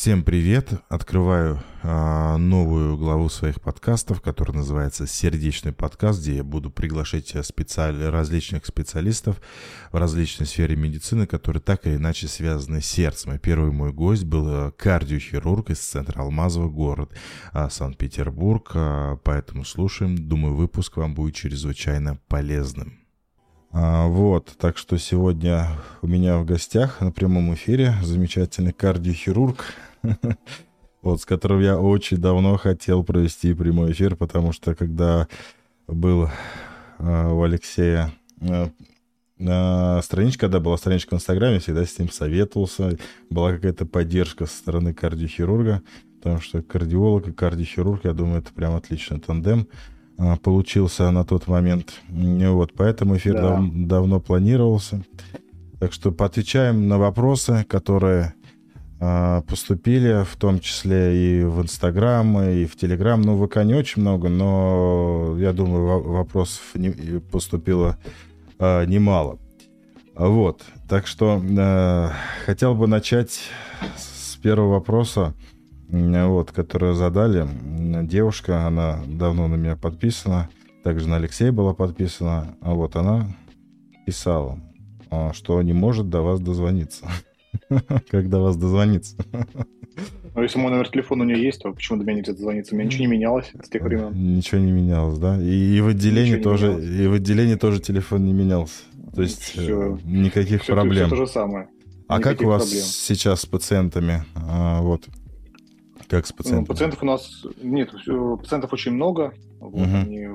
Всем привет! Открываю а, новую главу своих подкастов, которая называется «Сердечный подкаст», где я буду приглашать специаль... различных специалистов в различной сфере медицины, которые так или иначе связаны с сердцем. И первый мой гость был а, кардиохирург из центра Алмазова, город а, Санкт-Петербург. А, поэтому слушаем. Думаю, выпуск вам будет чрезвычайно полезным. А, вот, так что сегодня у меня в гостях на прямом эфире замечательный кардиохирург, вот, с которым я очень давно хотел провести прямой эфир, потому что когда был а, у Алексея а, страничка, когда была страничка в Инстаграме, всегда с ним советовался, была какая-то поддержка со стороны кардиохирурга, потому что кардиолог и кардиохирург, я думаю, это прям отличный тандем. А, получился на тот момент. Вот, поэтому эфир да. дав давно планировался. Так что поотвечаем на вопросы, которые э, поступили, в том числе и в Инстаграм, и в Телеграм. Ну, в ВК не очень много, но я думаю, вопросов не, поступило э, немало. Вот, так что э, хотел бы начать с первого вопроса вот, которую задали. Девушка, она давно на меня подписана, также на Алексея была подписана, а вот она писала, а, что не может до вас дозвониться. Как до вас дозвониться? Ну, если мой номер телефона у нее есть, то почему до меня нельзя дозвониться? У меня ничего не менялось с тех времен. Ничего не менялось, да? И, и в отделении ничего тоже, и в отделении тоже телефон не менялся. То есть все, никаких все, проблем. Все то же самое. А Никаких как у вас проблем. сейчас с пациентами? А, вот как с пациентами? Ну, пациентов у нас нет, пациентов очень много. Вот, угу. Они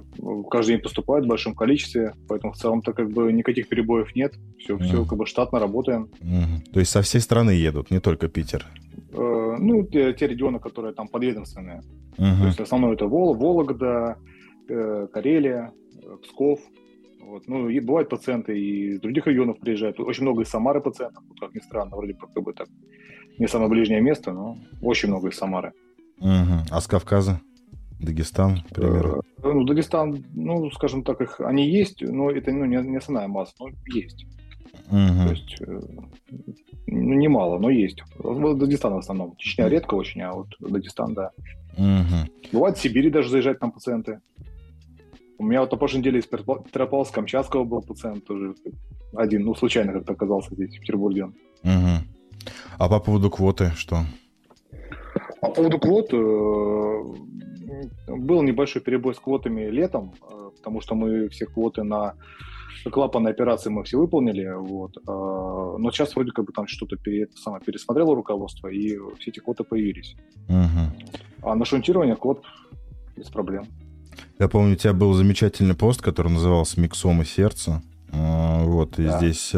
каждый день поступают в большом количестве, поэтому в целом-то как бы никаких перебоев нет. Все, угу. все как бы штатно работаем. Угу. То есть со всей страны едут, не только Питер? Э, ну, те, те регионы, которые там подведомственные. Угу. То есть основное это Вол, Вологда, э, Карелия, э, Псков. Вот. Ну, и бывают пациенты и из других регионов приезжают. Очень много из Самары пациентов, как ни странно, вроде как бы так не самое ближнее место, но очень много из Самары. Угу. А с Кавказа? Дагестан, к примеру? Э, ну, Дагестан, ну, скажем так, их, они есть, но это ну, не, не основная масса, но есть. Угу. То есть, э, ну, немало, но есть. Дагестан в основном. Чечня редко очень, а вот Дагестан, да. Угу. Бывает в Сибири даже заезжать там пациенты. У меня вот на прошлой неделе из Петропавловска-Камчатского был пациент тоже один, ну, случайно как-то оказался здесь, в Петербурге. Угу. А по поводу квоты что? По поводу квот э, был небольшой перебой с квотами летом, э, потому что мы все квоты на клапанные операции мы все выполнили, вот. Э, но сейчас вроде как бы там что-то пере, самое пересмотрело руководство, и все эти квоты появились. Угу. А на шунтирование квот без проблем. Я помню, у тебя был замечательный пост, который назывался «Миксома сердца». Вот, и да. здесь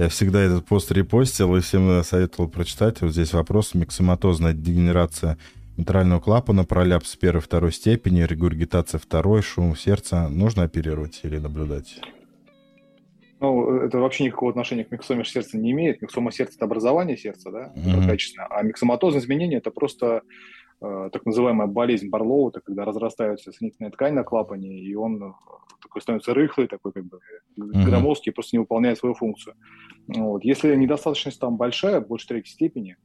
я всегда этот пост репостил и всем советовал прочитать. Вот здесь вопрос. Миксоматозная дегенерация митрального клапана, пролапс первой второй степени, регургитация второй, шум сердца. Нужно оперировать или наблюдать? Ну, это вообще никакого отношения к миксоме сердца не имеет. Миксома сердца – это образование сердца, да, mm-hmm. качественно. А миксоматозное изменение – это просто так называемая болезнь Барлоу, это когда разрастается соединительная ткань на клапане, и он такой становится рыхлый, такой как бы mm-hmm. громоздкий, просто не выполняет свою функцию. Вот. Если недостаточность там большая, больше третьей степени,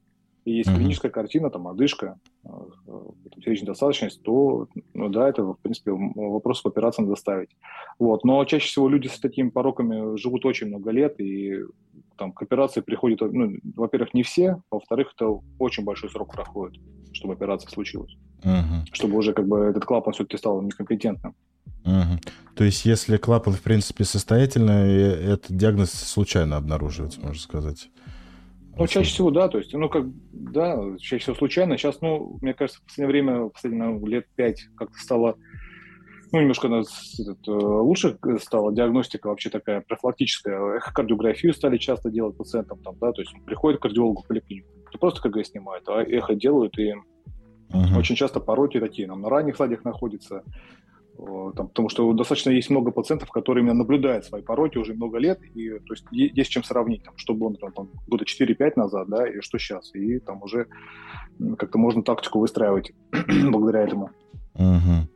и есть mm-hmm. клиническая картина, там, одышка, э, сердечная достаточность, то, ну да, это, в принципе, вопрос в операции надо ставить. Вот. Но чаще всего люди с такими пороками живут очень много лет, и там к операции приходят, ну, во-первых, не все, во-вторых, это очень большой срок проходит, чтобы операция случилась. Uh-huh. Чтобы уже как бы этот клапан все-таки стал некомпетентным. Угу. То есть, если клапан, в принципе, состоятельный, этот диагноз случайно обнаруживается, можно сказать. Ну, чаще всего, да, то есть, ну, как, да, чаще всего случайно. Сейчас, ну, мне кажется, в последнее время, в последние ну, лет пять как-то стало, ну, немножко этот, э, лучше стала диагностика вообще такая профилактическая. Эхокардиографию стали часто делать пациентам, там, да, то есть приходит к кардиологу в поликлинику, не просто КГ снимают, а эхо делают, и uh-huh. очень часто пороки такие, нам на ранних стадиях находятся, Э, там, потому что достаточно есть много пациентов, которые именно наблюдают свои пороки уже много лет, и то есть есть чем сравнить, там, что было там, там, года 4-5 назад, да, и что сейчас, и там уже как-то можно тактику выстраивать благодаря этому. Угу.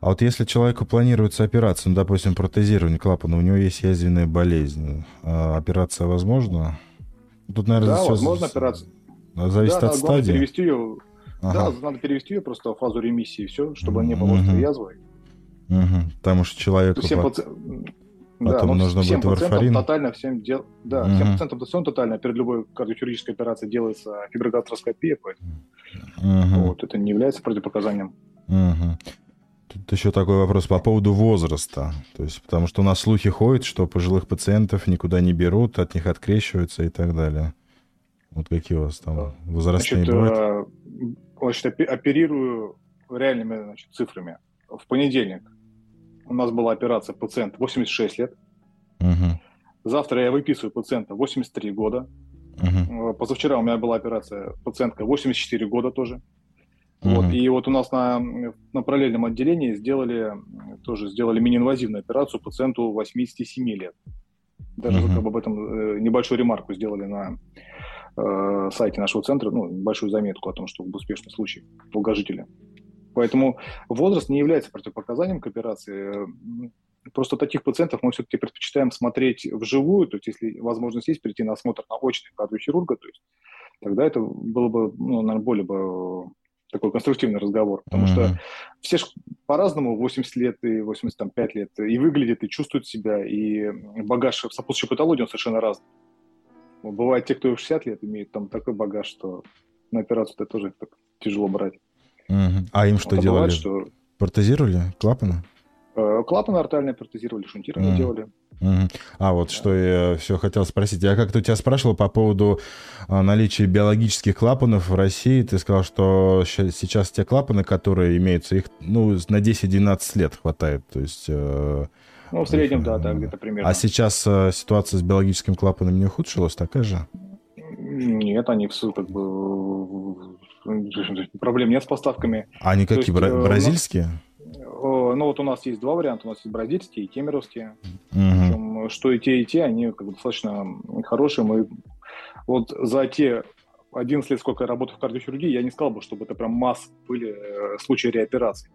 А вот если человеку планируется операция, ну, допустим, протезирование клапана, у него есть язвенная болезнь, а операция возможна? Тут, наверное, да, возможно с... операция. Зависит да, от да, стадии? перевести ее, ага. Да, надо перевести ее просто в фазу ремиссии, все, чтобы не было острой язвы. Угу. Потому что человеку всем по... паци... потом да, нужно всем будет варфарин. тотально всем дел... Да, угу. всем пациентам достоин тотально. Перед любой кардиохирургической операцией делается фиброгастроскопия, поэтому угу. вот, это не является противопоказанием. Угу. Тут еще такой вопрос по поводу возраста. То есть, потому что у нас слухи ходят, что пожилых пациентов никуда не берут, от них открещиваются и так далее. Вот какие у вас там возрастные значит, бывают? Значит, оперирую реальными значит, цифрами. В понедельник у нас была операция пациент 86 лет. Угу. Завтра я выписываю пациента 83 года. Угу. Позавчера у меня была операция пациентка 84 года тоже. Mm-hmm. Вот, и вот у нас на, на параллельном отделении сделали, тоже сделали мини-инвазивную операцию пациенту 87 лет. Даже mm-hmm. как бы об этом э, небольшую ремарку сделали на э, сайте нашего центра, ну, небольшую заметку о том, что успешный случай долгожителя. Поэтому возраст не является противопоказанием к операции. Просто таких пациентов мы все-таки предпочитаем смотреть вживую, то есть если возможность есть прийти на осмотр на очный кардиохирурга, то есть тогда это было бы, ну, наверное, более бы такой конструктивный разговор, потому mm-hmm. что все же по-разному 80 лет и 85 лет и выглядят, и чувствуют себя, и багаж сопутствующей патологии он совершенно разный. Бывает те, кто в 60 лет имеет там такой багаж, что на операцию это тоже так тяжело брать. Mm-hmm. А им что вот, а делали? Бывает, что... Протезировали клапаны? Э, клапаны артальные протезировали, шунтирование mm. делали. Mm. А вот да. что я все хотел спросить. Я как-то у тебя спрашивал по поводу а, наличия биологических клапанов в России. Ты сказал, что сейчас те клапаны, которые имеются, их ну, на 10-12 лет хватает. То есть... Э, ну, в среднем, да, да, где-то примерно. А сейчас э, ситуация с биологическим клапаном не ухудшилась, такая же? Нет, они все как бы... Проблем нет с поставками. А они какие, бразильские? Нас... Ну, вот у нас есть два варианта. У нас есть бразильские и кемеровские. Угу. что и те, и те, они как бы достаточно хорошие. Мы вот за те 11 лет, сколько я работаю в кардиохирургии, я не сказал бы, чтобы это прям масс были э, случаи реопераций.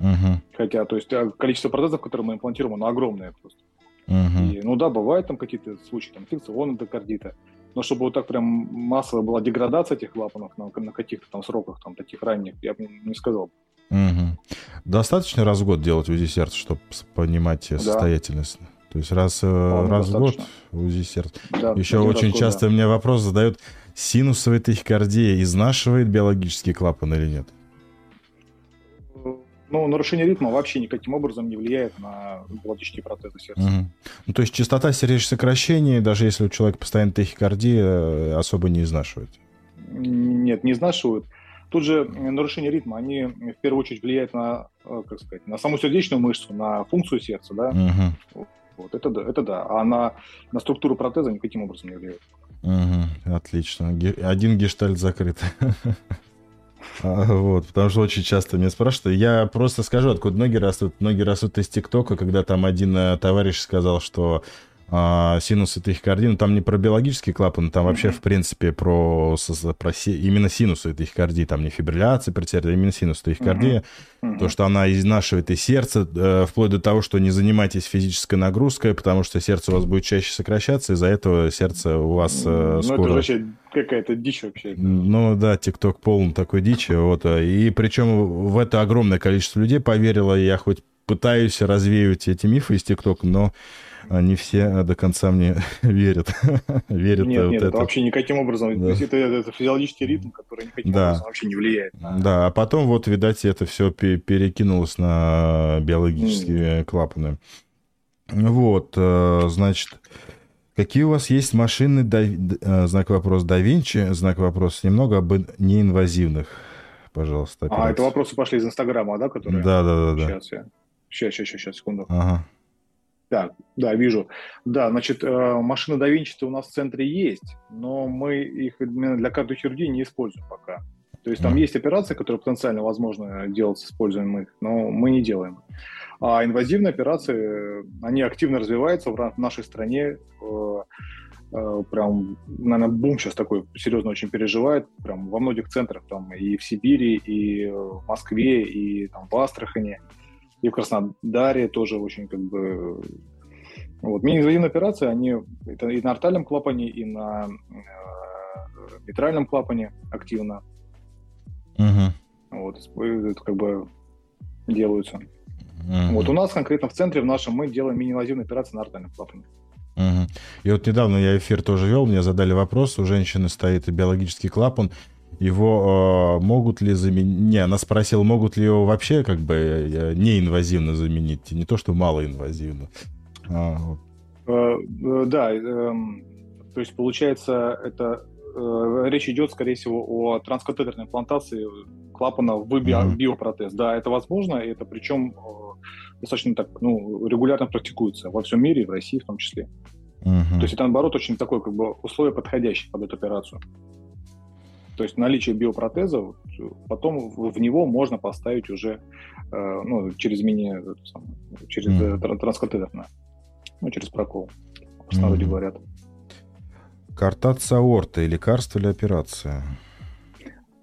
Угу. Хотя, то есть, э, количество протезов, которые мы имплантируем, оно огромное просто. Угу. И, ну да, бывают там какие-то случаи, там, инфекционного эндокардита. Но чтобы вот так прям массовая была деградация этих клапанов на, на каких-то там сроках, там, таких ранних, я бы не сказал. Угу. Достаточно раз в год делать УЗИ сердца, чтобы понимать да. состоятельность? То есть раз, э, раз в год УЗИ сердца. Да, Еще очень год, часто да. мне вопрос задают, синусовая тахикардия изнашивает биологический клапан или нет? Ну, нарушение ритма вообще никаким образом не влияет на биологические протезы сердца. Угу. Ну, то есть частота сердечных сокращений, даже если у человека постоянно тахикардия, э, особо не изнашивает? Нет, не изнашивают. Тут же нарушение ритма, они в первую очередь влияют на, э, как сказать, на саму сердечную мышцу, на функцию сердца, да. Угу. Вот это да, это да. А на, на структуру протеза никаким образом не влияет. Угу, отлично. Один гештальт закрыт. А, вот, потому что очень часто меня спрашивают. Я просто скажу, откуда ноги растут. Ноги растут из ТикТока, когда там один э, товарищ сказал, что а, синусы тахикардии, ну, там не про биологический клапан, там mm-hmm. вообще, в принципе, про, про именно синусы тахикардии, там не фибрилляция, предсердия, а именно синус тахикардии, mm-hmm. Mm-hmm. то, что она изнашивает и сердце, э, вплоть до того, что не занимайтесь физической нагрузкой, потому что сердце у вас будет чаще сокращаться, из-за этого сердце у вас э, ну, скоро... это вообще какая-то дичь вообще. Ну, да, ТикТок полон такой дичи, вот, и причем в это огромное количество людей поверило, я хоть пытаюсь развеивать эти мифы из ТикТока, но не все э, до конца мне верят. верят нет, вот нет, это. это вообще никаким образом. Да. Это, это физиологический ритм, который никаким да. образом вообще не влияет. На... Да, а потом вот, видать, это все перекинулось на биологические mm. клапаны. Вот, э, значит, какие у вас есть машины, да, э, знак вопрос да Винчи, знак вопрос немного об неинвазивных, пожалуйста. Операции. А, это вопросы пошли из Инстаграма, да, которые? Да, да, да. да. Сейчас, я... сейчас, сейчас, сейчас, секунду. Ага. Да, да, вижу. Да, значит, э, машины да Винчи у нас в центре есть, но мы их именно для кардиохирургии не используем пока. То есть там есть операции, которые потенциально возможно делать с использованием их, но мы не делаем. А инвазивные операции, они активно развиваются в нашей стране. Э, э, прям, наверное, бум сейчас такой серьезно очень переживает. Прям во многих центрах, там и в Сибири, и в Москве, и там, в Астрахани и в Краснодаре тоже очень как бы... Вот. Мини-инвазивные операции, они это и на артальном клапане, и на э, митральном клапане активно. Угу. Вот, это как бы делаются. Угу. Вот у нас конкретно в центре в нашем мы делаем мини-инвазивные операции на артальном клапане. Угу. И вот недавно я эфир тоже вел, мне задали вопрос, у женщины стоит биологический клапан, его э, могут ли заменить... Не, она спросила, могут ли его вообще как бы э, неинвазивно заменить, не то, что малоинвазивно. А, вот. э, э, да, э, то есть получается, это э, речь идет, скорее всего, о транскатетерной имплантации клапана в био, mm-hmm. биопротез. Да, это возможно, и это причем э, достаточно так, ну, регулярно практикуется во всем мире, в России в том числе. Mm-hmm. То есть это, наоборот, очень такое, как бы, условие подходящее под эту операцию. То есть наличие биопротеза, потом в него можно поставить уже э, ну, через мини, через mm. транскатетерно, ну, через прокол, в народе mm. говорят. Картация аорты, лекарство или операция?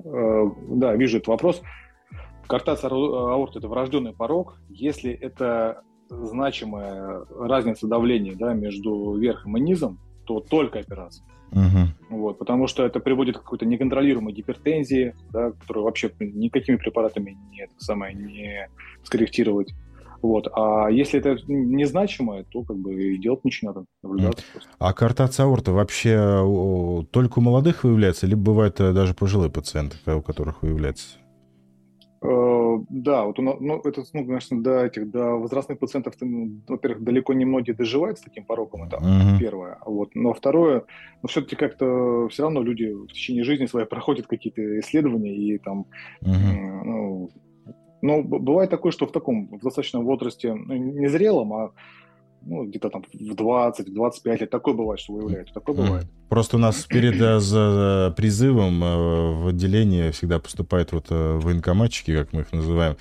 Э, да, вижу этот вопрос. Картация аорты – это врожденный порог. Если это значимая разница давления да, между верхом и низом, то только операция. Угу. Вот, потому что это приводит к какой-то неконтролируемой гипертензии, да, которую вообще никакими препаратами не, самое, не скорректировать. Вот. А если это незначимое, то как бы и делать ничего не надо, наблюдаться просто. А картация аорта вообще только у молодых выявляется, либо бывает э, даже пожилые пациенты, у которых выявляется? Э, да, вот у нас, ну, это, ну, конечно, до этих, до возрастных пациентов, ну, во-первых, далеко не многие доживают с таким пороком, это uh-huh. первое. Вот. Но второе, ну, все-таки как-то все равно люди в течение жизни своей проходят какие-то исследования и там, uh-huh. ну, ну, бывает такое, что в таком, в достаточном возрасте, ну, не зрелом, а ну, где-то там в 20-25 лет. Такое бывает, что выявляют. Такое бывает. Просто у нас перед э, за призывом э, в отделение всегда поступают вот э, военкоматчики, как мы их называем.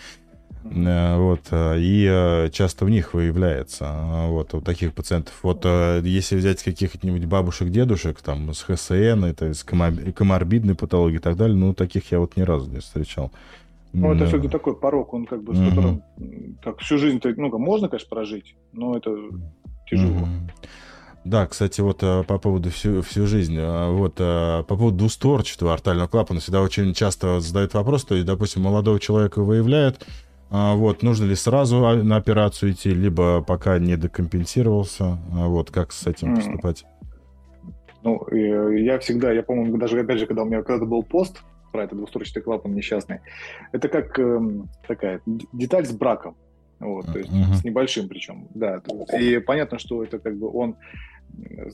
Вот, и часто в них выявляется вот, у таких пациентов. Вот если взять каких-нибудь бабушек, дедушек, там, с ХСН, это с коморбидной патологией и так далее, ну, таких я вот ни разу не встречал. Ну, да. это все-таки такой порог, он как бы, с mm-hmm. которым так, всю жизнь ну, можно, конечно, прожить, но это тяжело. Mm-hmm. Да, кстати, вот э, по поводу всю, всю жизнь, э, вот э, по поводу двустворчатого артального клапана всегда очень часто задают вопрос, то есть, допустим, молодого человека выявляют, вот, нужно ли сразу на операцию идти, либо пока не декомпенсировался, вот, как с этим поступать? Ну, я всегда, я помню, даже опять же, когда у меня когда-то был пост про этот двустворчатый клапан несчастный. Это как э, такая деталь с браком. Вот, то есть uh-huh. с небольшим причем, да. И понятно, что это как бы он,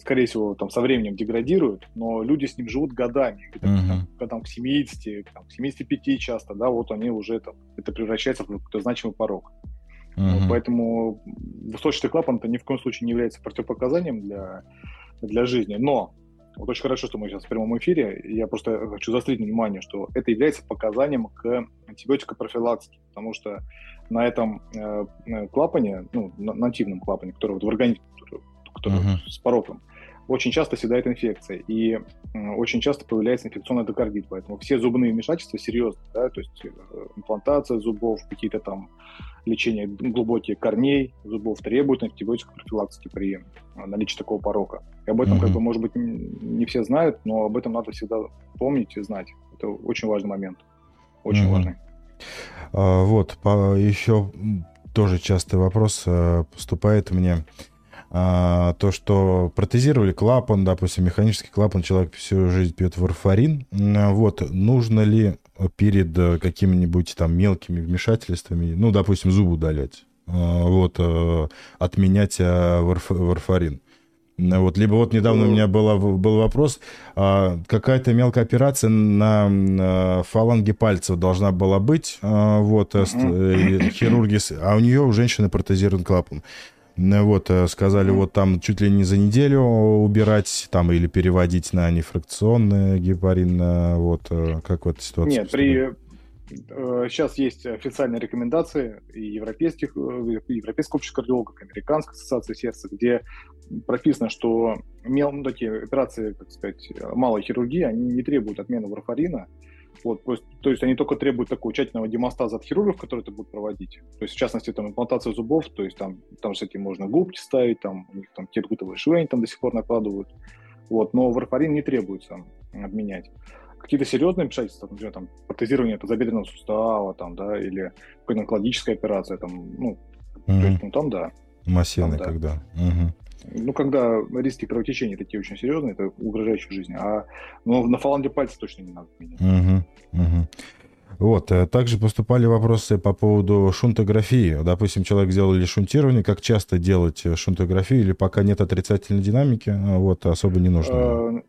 скорее всего, там со временем деградирует, но люди с ним живут годами, где-то uh-huh. там, там, к 70, там, к 75 часто, да, вот они уже там, это превращается в какой-то значимый порог. Uh-huh. Вот, поэтому двустворчатый клапан это ни в коем случае не является противопоказанием для, для жизни, но вот очень хорошо, что мы сейчас в прямом эфире. Я просто хочу заострить внимание, что это является показанием к антибиотикопрофилактике, потому что на этом э, э клапане, ну, на нативном клапане, который вот в организме, который, который uh-huh. с пороком, очень часто седает инфекция, и очень часто появляется инфекционный эндокардит, поэтому все зубные вмешательства серьезные, да, то есть э, имплантация зубов, какие-то там лечения глубокие корней зубов требуют антибиотиков профилактики при э, наличии такого порока. И об этом, mm-hmm. как бы, может быть, не все знают, но об этом надо всегда помнить и знать. Это очень важный момент. Очень mm-hmm. важный. А, вот, по, еще тоже частый вопрос э, поступает мне. А, то, что протезировали клапан, допустим, механический клапан, человек всю жизнь пьет варфарин. Вот, нужно ли перед э, какими-нибудь там мелкими вмешательствами, ну, допустим, зуб удалять, э, вот, э, отменять варф, варфарин. Вот, либо вот недавно у меня была, был вопрос, а, какая-то мелкая операция на фаланге пальцев должна была быть, вот, хирурги, а у нее у женщины протезирован клапан. Вот, сказали, вот там чуть ли не за неделю убирать, там, или переводить на нефракционный гепарин, вот, как в этой ситуации? Нет, при... Сейчас есть официальные рекомендации и европейских, Европейского общества кардиологов, Американской ассоциации сердца, где прописано, что мел, ну, такие операции, как сказать, малой хирургии, они не требуют отмены варфарина, вот, то, есть, то есть они только требуют такого тщательного демостаза от хирургов, которые это будут проводить. То есть, в частности, там имплантация зубов, то есть там, там всякие можно губки ставить, там у них там кетгутовые швы они там до сих пор накладывают. Вот, но варфарин не требуется обменять. Какие-то серьезные вмешательства, например, там, протезирование тазобедренного сустава, там, да, или какая-то онкологическая операция, там, ну, mm-hmm. то есть, ну, там, да. Массивный, там, да. когда. Угу. Ну, когда риски кровотечения такие очень серьезные, это угрожающие жизни. А ну, на фаланге пальца точно не надо менять. Угу. Угу. Вот, э, также поступали вопросы по поводу шунтографии. Допустим, человек сделал ли шунтирование, как часто делать э, шунтографию, или пока нет отрицательной динамики, а вот, особо не нужно? Э,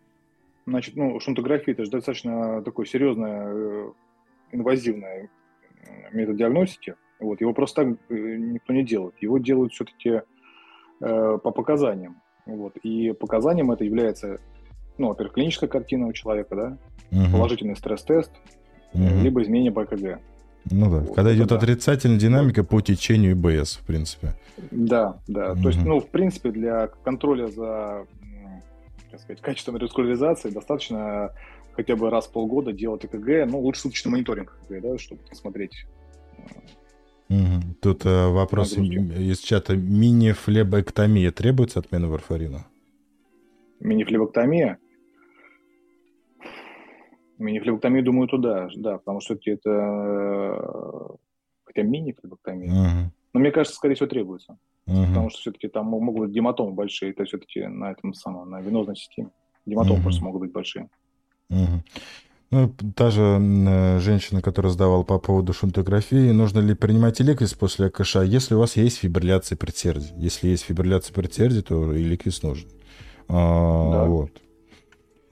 значит, ну, шунтография – это же достаточно такой серьезный, инвазивный метод диагностики. Вот, его просто так никто не делает. Его делают все-таки э, по показаниям. Вот, и показанием это является, ну, во-первых, клиническая картина у человека, да, угу. положительный стресс-тест, угу. либо изменение по ЭКГ. Ну да, вот, когда идет да. отрицательная динамика по течению ИБС, в принципе. Да, да. Угу. То есть, ну, в принципе, для контроля за, как сказать, качеством реваскуляризации достаточно хотя бы раз в полгода делать ЭКГ, ну, лучше суточный мониторинг ЭКГ, да, чтобы посмотреть. Угу. Тут э, вопрос из чата. Мини-флебоэктомия требуется отмена варфарина? Мини-флебоктомия? Мини-флебоктомию, думаю, туда, да, потому что это... Э, хотя мини-флебоктомия. Угу. Но мне кажется, скорее всего, требуется. Угу. Потому что все-таки там могут быть гематомы большие, это все-таки на этом самом, на венозной системе. Гематомы угу. просто могут быть большие. Угу. Ну, та же э, женщина, которая задавала по поводу шунтографии, нужно ли принимать эликвис после АКШ, если у вас есть фибрилляция предсердия. Если есть фибрилляция предсердия, то эликвис нужен. А, да. Вот.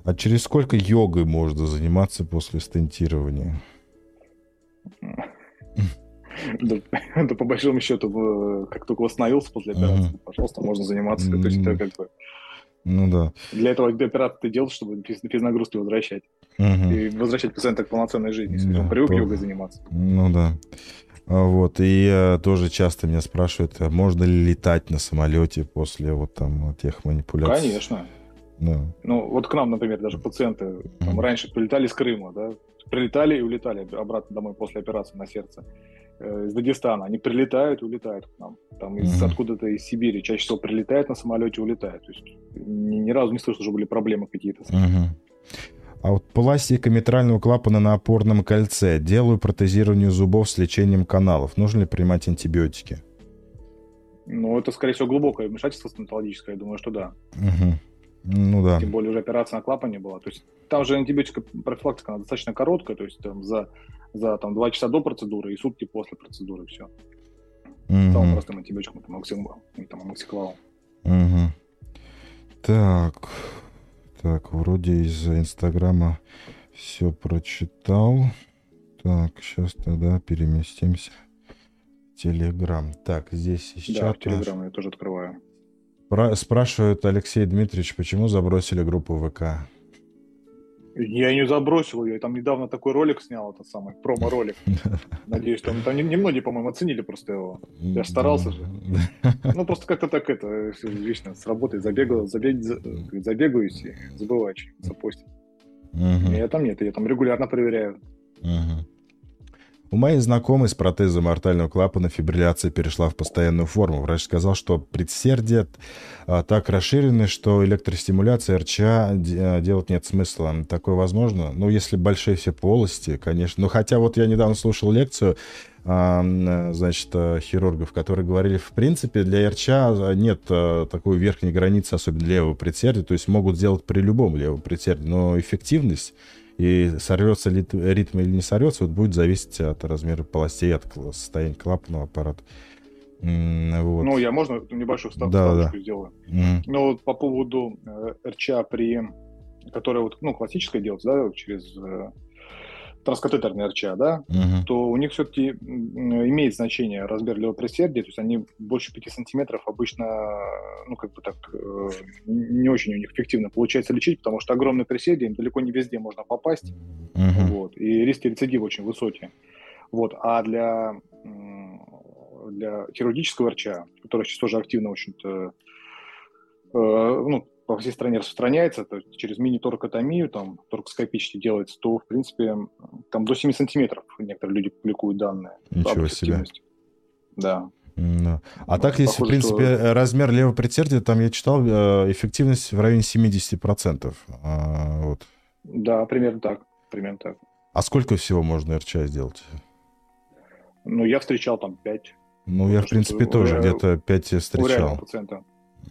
А через сколько йогой можно заниматься после стентирования? Да, да, по большому счету, как только восстановился после операции, пожалуйста, можно заниматься. Uh-huh. То есть это как бы... Ну да. Для этого операцию ты делаешь, чтобы без нагрузки возвращать. Uh-huh. И возвращать пациента к полноценной жизни, если да, он привык то... йогой заниматься. Ну да. А вот, и тоже часто меня спрашивают, а можно ли летать на самолете после вот там тех манипуляций? Конечно. Да. Ну, вот к нам, например, даже пациенты там, раньше прилетали из Крыма, да, прилетали и улетали обратно домой после операции на сердце э, из Дагестана. Они прилетают и улетают к нам. Там из, mm откуда-то из Сибири чаще всего прилетают на самолете улетают. То есть ни, ни разу не слышал, что были проблемы какие-то. mm А вот пластика митрального клапана на опорном кольце. Делаю протезирование зубов с лечением каналов. Нужно ли принимать антибиотики? Ну, это, скорее всего, глубокое вмешательство стоматологическое. Я думаю, что да. Угу. Ну да. Тем более уже операция на клапане была. То есть там же антибиотика профилактика она достаточно короткая, то есть там за, за там, 2 часа до процедуры и сутки после процедуры все. Угу. Самым простым антибиотиком максимум, там, максиклавом. Угу. Так, так, вроде из Инстаграма все прочитал. Так, сейчас тогда переместимся Телеграм. Так, здесь из да, чата... Телеграм я тоже открываю. Спрашивает Алексей Дмитриевич, почему забросили группу ВК? Я не забросил ее, я там недавно такой ролик снял, этот самый промо-ролик. Надеюсь, там, там немногие, по-моему, оценили просто его. Я старался же. Ну, просто как-то так это, вечно с работы забегал, забег, забегаюсь и забываю запостить. Я там нет, я там регулярно проверяю. У моей знакомой с протезом артального клапана фибрилляция перешла в постоянную форму. Врач сказал, что предсердие а, так расширены, что электростимуляция РЧА а, делать нет смысла. Такое возможно? Ну, если большие все полости, конечно. Но хотя вот я недавно слушал лекцию, а, значит, хирургов, которые говорили, в принципе, для РЧА нет такой верхней границы, особенно левого предсердия, то есть могут сделать при любом левом предсердии, но эффективность и сорвется ли ритм или не сорвется, вот будет зависеть от размера полостей, от состояния клапанного аппарата. Вот. Ну, я можно небольшую ставку да, да. сделаю? Mm. Ну, вот по поводу э, РЧА при... Которая вот, ну, классическая делается, да, через э, транскатетерные РЧА, да, угу. то у них все-таки имеет значение размер левопредсердия, то есть они больше 5 сантиметров обычно, ну, как бы так, э, не очень у них эффективно получается лечить, потому что огромное предсердие, им далеко не везде можно попасть, угу. вот, и риски рецидива очень высокие. Вот, а для, для хирургического РЧА, который сейчас тоже активно очень-то, э, ну, по всей стране распространяется, то есть через мини-торкотомию, там, торкоскопически делается, то, в принципе, там до 7 сантиметров некоторые люди публикуют данные. Ничего себе. Да. Да. А так, если, в принципе, что... размер левого предсердия, там я читал, э, эффективность в районе 70%. А, вот. Да, примерно так. Примерно так. А сколько всего можно РЧА сделать? Ну, я встречал там 5. Ну, я, в принципе, тоже где-то 5 встречал. У пациента.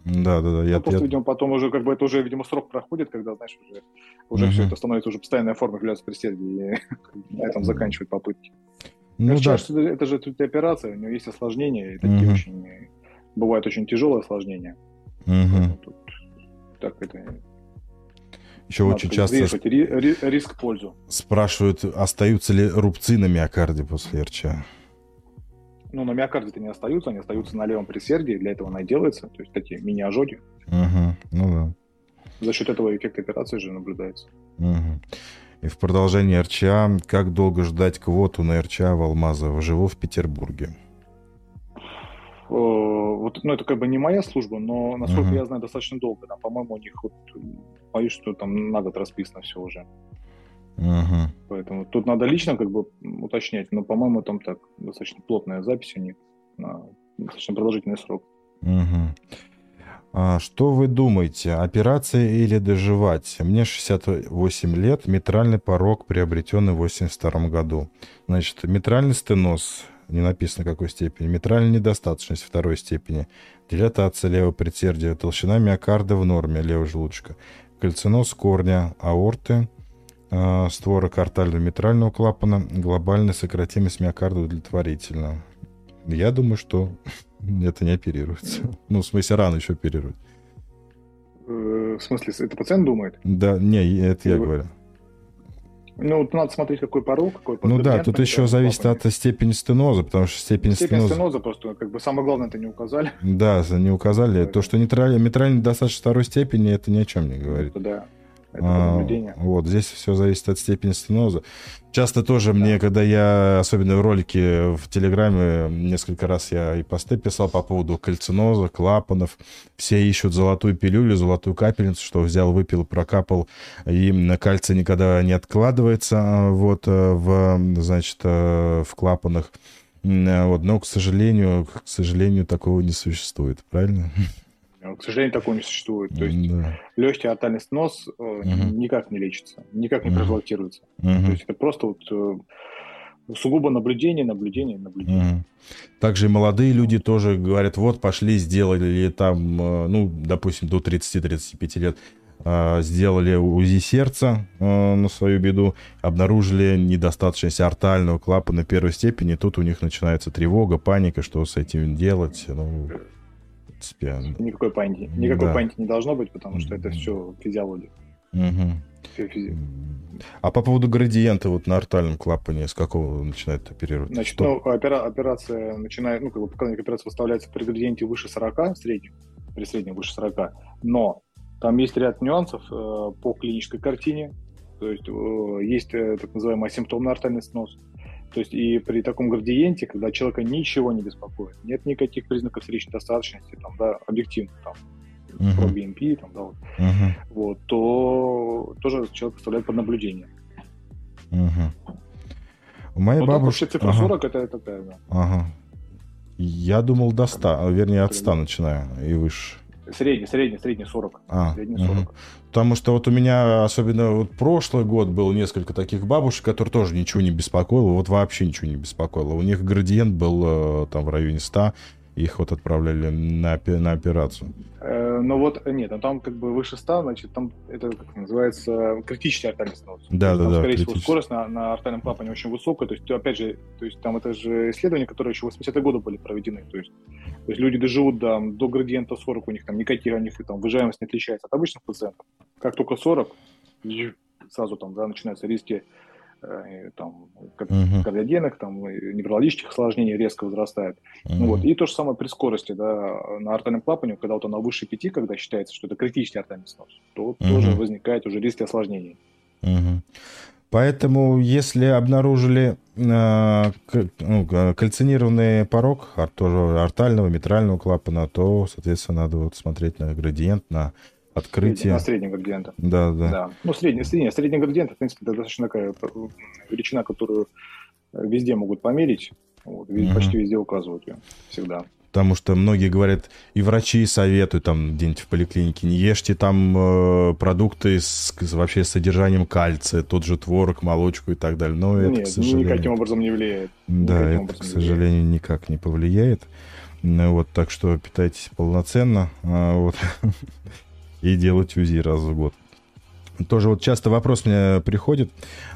Да, да, да. Я, ну, просто, я... видимо, потом уже, как бы, это уже, видимо, срок проходит, когда, знаешь, уже, уже uh-huh. все это становится уже постоянная форма является предсердия, и на этом заканчивают попытки. Ну, да. это, это же тут операция, у него есть осложнения, и такие uh-huh. очень, бывают очень тяжелые осложнения. Uh-huh. Тут, так это еще Надо очень часто риск-пользу. Спрашивают, остаются ли рубцы на миокарде после РЧА? Ну, на миокарде-то не остаются, они остаются на левом предсердии, для этого она и делается, то есть такие мини-ожоги. Угу, ну да. За счет этого эффект операции же наблюдается. Угу. И в продолжении РЧА, как долго ждать квоту на РЧА в Алмазово? Живу в Петербурге. Вот, ну, это как бы не моя служба, но, насколько uh-huh. я знаю, достаточно долго. Там, по-моему, у них, вот, боюсь, что там на год расписано все уже. Uh-huh. Поэтому тут надо лично как бы уточнять, но, по-моему, там так достаточно плотная запись у них на достаточно продолжительный срок. Uh-huh. А что вы думаете, операция или доживать? Мне 68 лет, митральный порог приобретенный в 82 году. Значит, митральный стеноз, не написано какой степени, митральная недостаточность второй степени, дилатация левого предсердия, толщина миокарда в норме левого желудочка, кальциноз корня, аорты, э, створок артального митрального клапана, глобальная сократимость миокарда удовлетворительна. Я думаю, что это не оперируется. Ну, в смысле, рано еще оперировать. Э, в смысле, это пациент думает? Да, не, это я говорю. Ну, надо смотреть, какой порог, какой Ну да, тут еще зависит от степени стеноза, потому что степень, степень стеноза... стеноза просто, как бы, самое главное, это не указали. Да, не указали. То, что нейтрально, метрально достаточно второй степени, это ни о чем не говорит. Да. Это а, вот, здесь все зависит от степени стеноза. Часто тоже да. мне, когда я, особенно в ролике в Телеграме, несколько раз я и посты писал по поводу кальциноза, клапанов. Все ищут золотую пилюлю, золотую капельницу, что взял, выпил, прокапал, и кальций никогда не откладывается а, вот э, в, значит, э, в клапанах. Вот, но, к сожалению, к сожалению, такого не существует, правильно? К сожалению, такого не существует. То есть да. легкий артериальный снос угу. никак не лечится, никак не угу. профилактируется. Угу. То есть это просто вот э, сугубо наблюдение, наблюдение, наблюдение. Угу. Также и молодые люди тоже говорят, вот пошли, сделали там, э, ну, допустим, до 30-35 лет, сделали УЗИ сердца на свою беду, обнаружили недостаточность артального клапана первой степени, тут у них начинается тревога, паника, что с этим делать. Ну, принципе. Никакой паники. Никакой да. паники не должно быть, потому что это все физиология. Угу. Все физи... А по поводу градиента вот на артальном клапане с какого начинает оперировать? Значит, Что? ну, опера... операция начинает, ну, как бы показатель операции выставляется при градиенте выше 40, среднем, при среднем выше 40, но там есть ряд нюансов э, по клинической картине, то есть э, есть э, так называемый асимптомный артальный снос, то есть и при таком градиенте, когда человека ничего не беспокоит, нет никаких признаков сердечной достаточности, там, да, объективно, там, uh-huh. про BNP, там, да, вот, uh-huh. вот, то тоже человек поставляет под наблюдение. Uh-huh. У моей ну, бабушки... цифра ага. 40 это такая, да. Ага. Я думал до 100, вернее от 100 начинаю и выше. Средний, средний, средний 40. А, средний 40. Угу. Потому что вот у меня, особенно вот прошлый год, было несколько таких бабушек, которые тоже ничего не беспокоило, вот вообще ничего не беспокоило. У них градиент был э, там в районе 100, их вот отправляли на, на операцию. Э, ну вот, нет, ну там как бы выше 100, значит, там это как называется критический артериальный стеноз. Да, да, там, да. Скорее всего, скорость на, на артериальном клапане очень высокая. То есть, опять же, то есть там это же исследования, которые еще в 80-е годы были проведены. То есть, то есть люди доживут до, до градиента 40, у них там никаких у них там выживаемость не отличается от обычных пациентов. Как только 40, сразу там, да, начинаются риски Э, там, uh-huh. кардиогенных, там, неврологических осложнений резко возрастает. Uh-huh. Ну, вот. И то же самое при скорости да, на артальном клапане, когда вот она выше 5, когда считается, что это критический артальный снос, то uh-huh. тоже возникает уже риски осложнений. Uh-huh. Поэтому, если обнаружили э, ну, кальцинированный порог тоже артального, митрального клапана, то, соответственно, надо вот смотреть на градиент, на открытие. На среднем градиента. Да, да. да. Ну, средний, средний, средний градиент, в принципе, это достаточно такая величина, которую везде могут померить. Вот, угу. Почти везде указывают ее всегда. Потому что многие говорят, и врачи советуют там где-нибудь в поликлинике, не ешьте там э, продукты с, вообще с содержанием кальция, тот же творог, молочку и так далее. Но это, Нет, к сожалению... никаким образом не влияет. Да, это, к сожалению, влияет. никак не повлияет. Ну, вот, так что питайтесь полноценно. А, вот, и делать УЗИ раз в год. Тоже вот часто вопрос мне приходит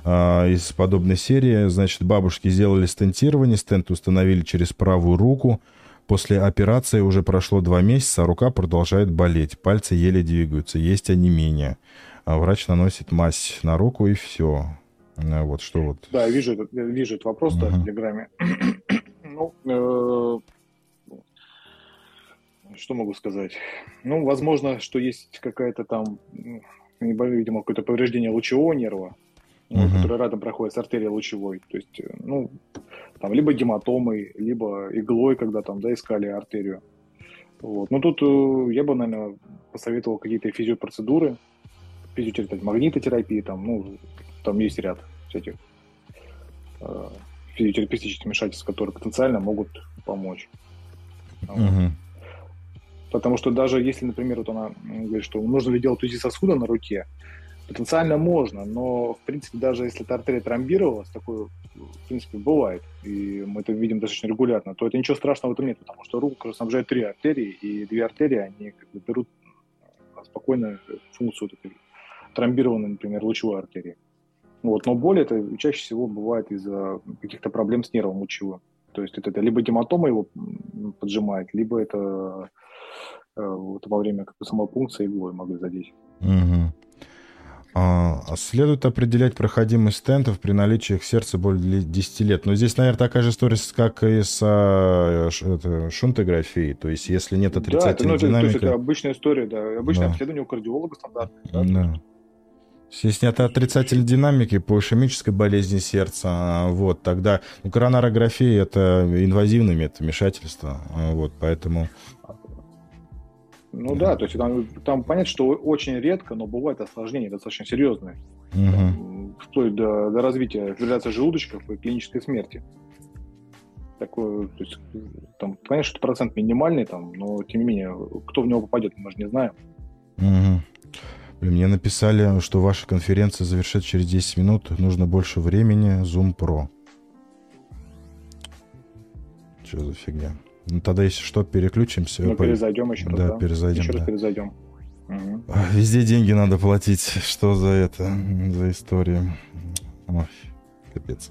а, из подобной серии. Значит, бабушки сделали стентирование, стент установили через правую руку. После операции уже прошло два месяца, а рука продолжает болеть. Пальцы еле двигаются, есть онемение. А врач наносит мазь на руку и все. А вот что вот. Да, вижу этот, вижу этот вопрос uh-huh. да, в Телеграме. ну, э, что могу сказать? Ну, возможно, что есть какая-то там, видимо, какое-то повреждение лучевого нерва, uh-huh. который рядом проходит с артерией лучевой. То есть, э, ну, там либо гематомой, либо иглой, когда там, да, искали артерию. Вот. Но тут э, я бы, наверное, посоветовал какие-то физиопроцедуры, физиотерапия, магнитотерапии, там, ну, там есть ряд всяких э, физиотерапевтических вмешательств, которые потенциально могут помочь. Uh-huh. Потому что даже если, например, вот она говорит, что нужно ли делать УЗИ сосуда на руке, потенциально можно, но, в принципе, даже если эта артерия тромбировалась, такое, в принципе, бывает, и мы это видим достаточно регулярно, то это ничего страшного в этом нет, потому что руку снабжают три артерии, и две артерии, они как бы берут э, спокойно функцию этой тромбированной, например, лучевой артерии. Вот. Но боль это чаще всего бывает из-за каких-то проблем с нервом лучевым. То есть это, это либо гематома его поджимает, либо это Э, вот во время как бы, самой пункции иглой могли задеть. Угу. А, следует определять проходимость стентов при наличии их сердца более 10 лет. Но здесь, наверное, такая же история, как и с а, это, шунтографией. То есть, если нет отрицательной да, это, ну, динамики... Это, то есть, это обычная история, да. Обычное да. обследование у кардиолога стандартное. Да. да. Если нет отрицательной динамики по ишемической болезни сердца, а, вот, тогда ну, коронарография – это инвазивный метод вмешательства, а, вот, поэтому ну да, то есть там, там понятно, что очень редко, но бывают осложнения достаточно серьезные. Угу. Вплоть до, до развития фибрилляции желудочков и клинической смерти. Такое, то есть, там, понятно, что процент минимальный, там, но тем не менее, кто в него попадет, мы же не знаем. Угу. Мне написали, что ваша конференция завершится через 10 минут, нужно больше времени, Zoom Pro. Что за фигня? Ну, тогда, если что, переключимся. Ну, перезайдем еще раз, да? Да, перезайдем. Еще да. раз перезайдем. Угу. Везде деньги надо платить. Что за это, за история? Ой, капец.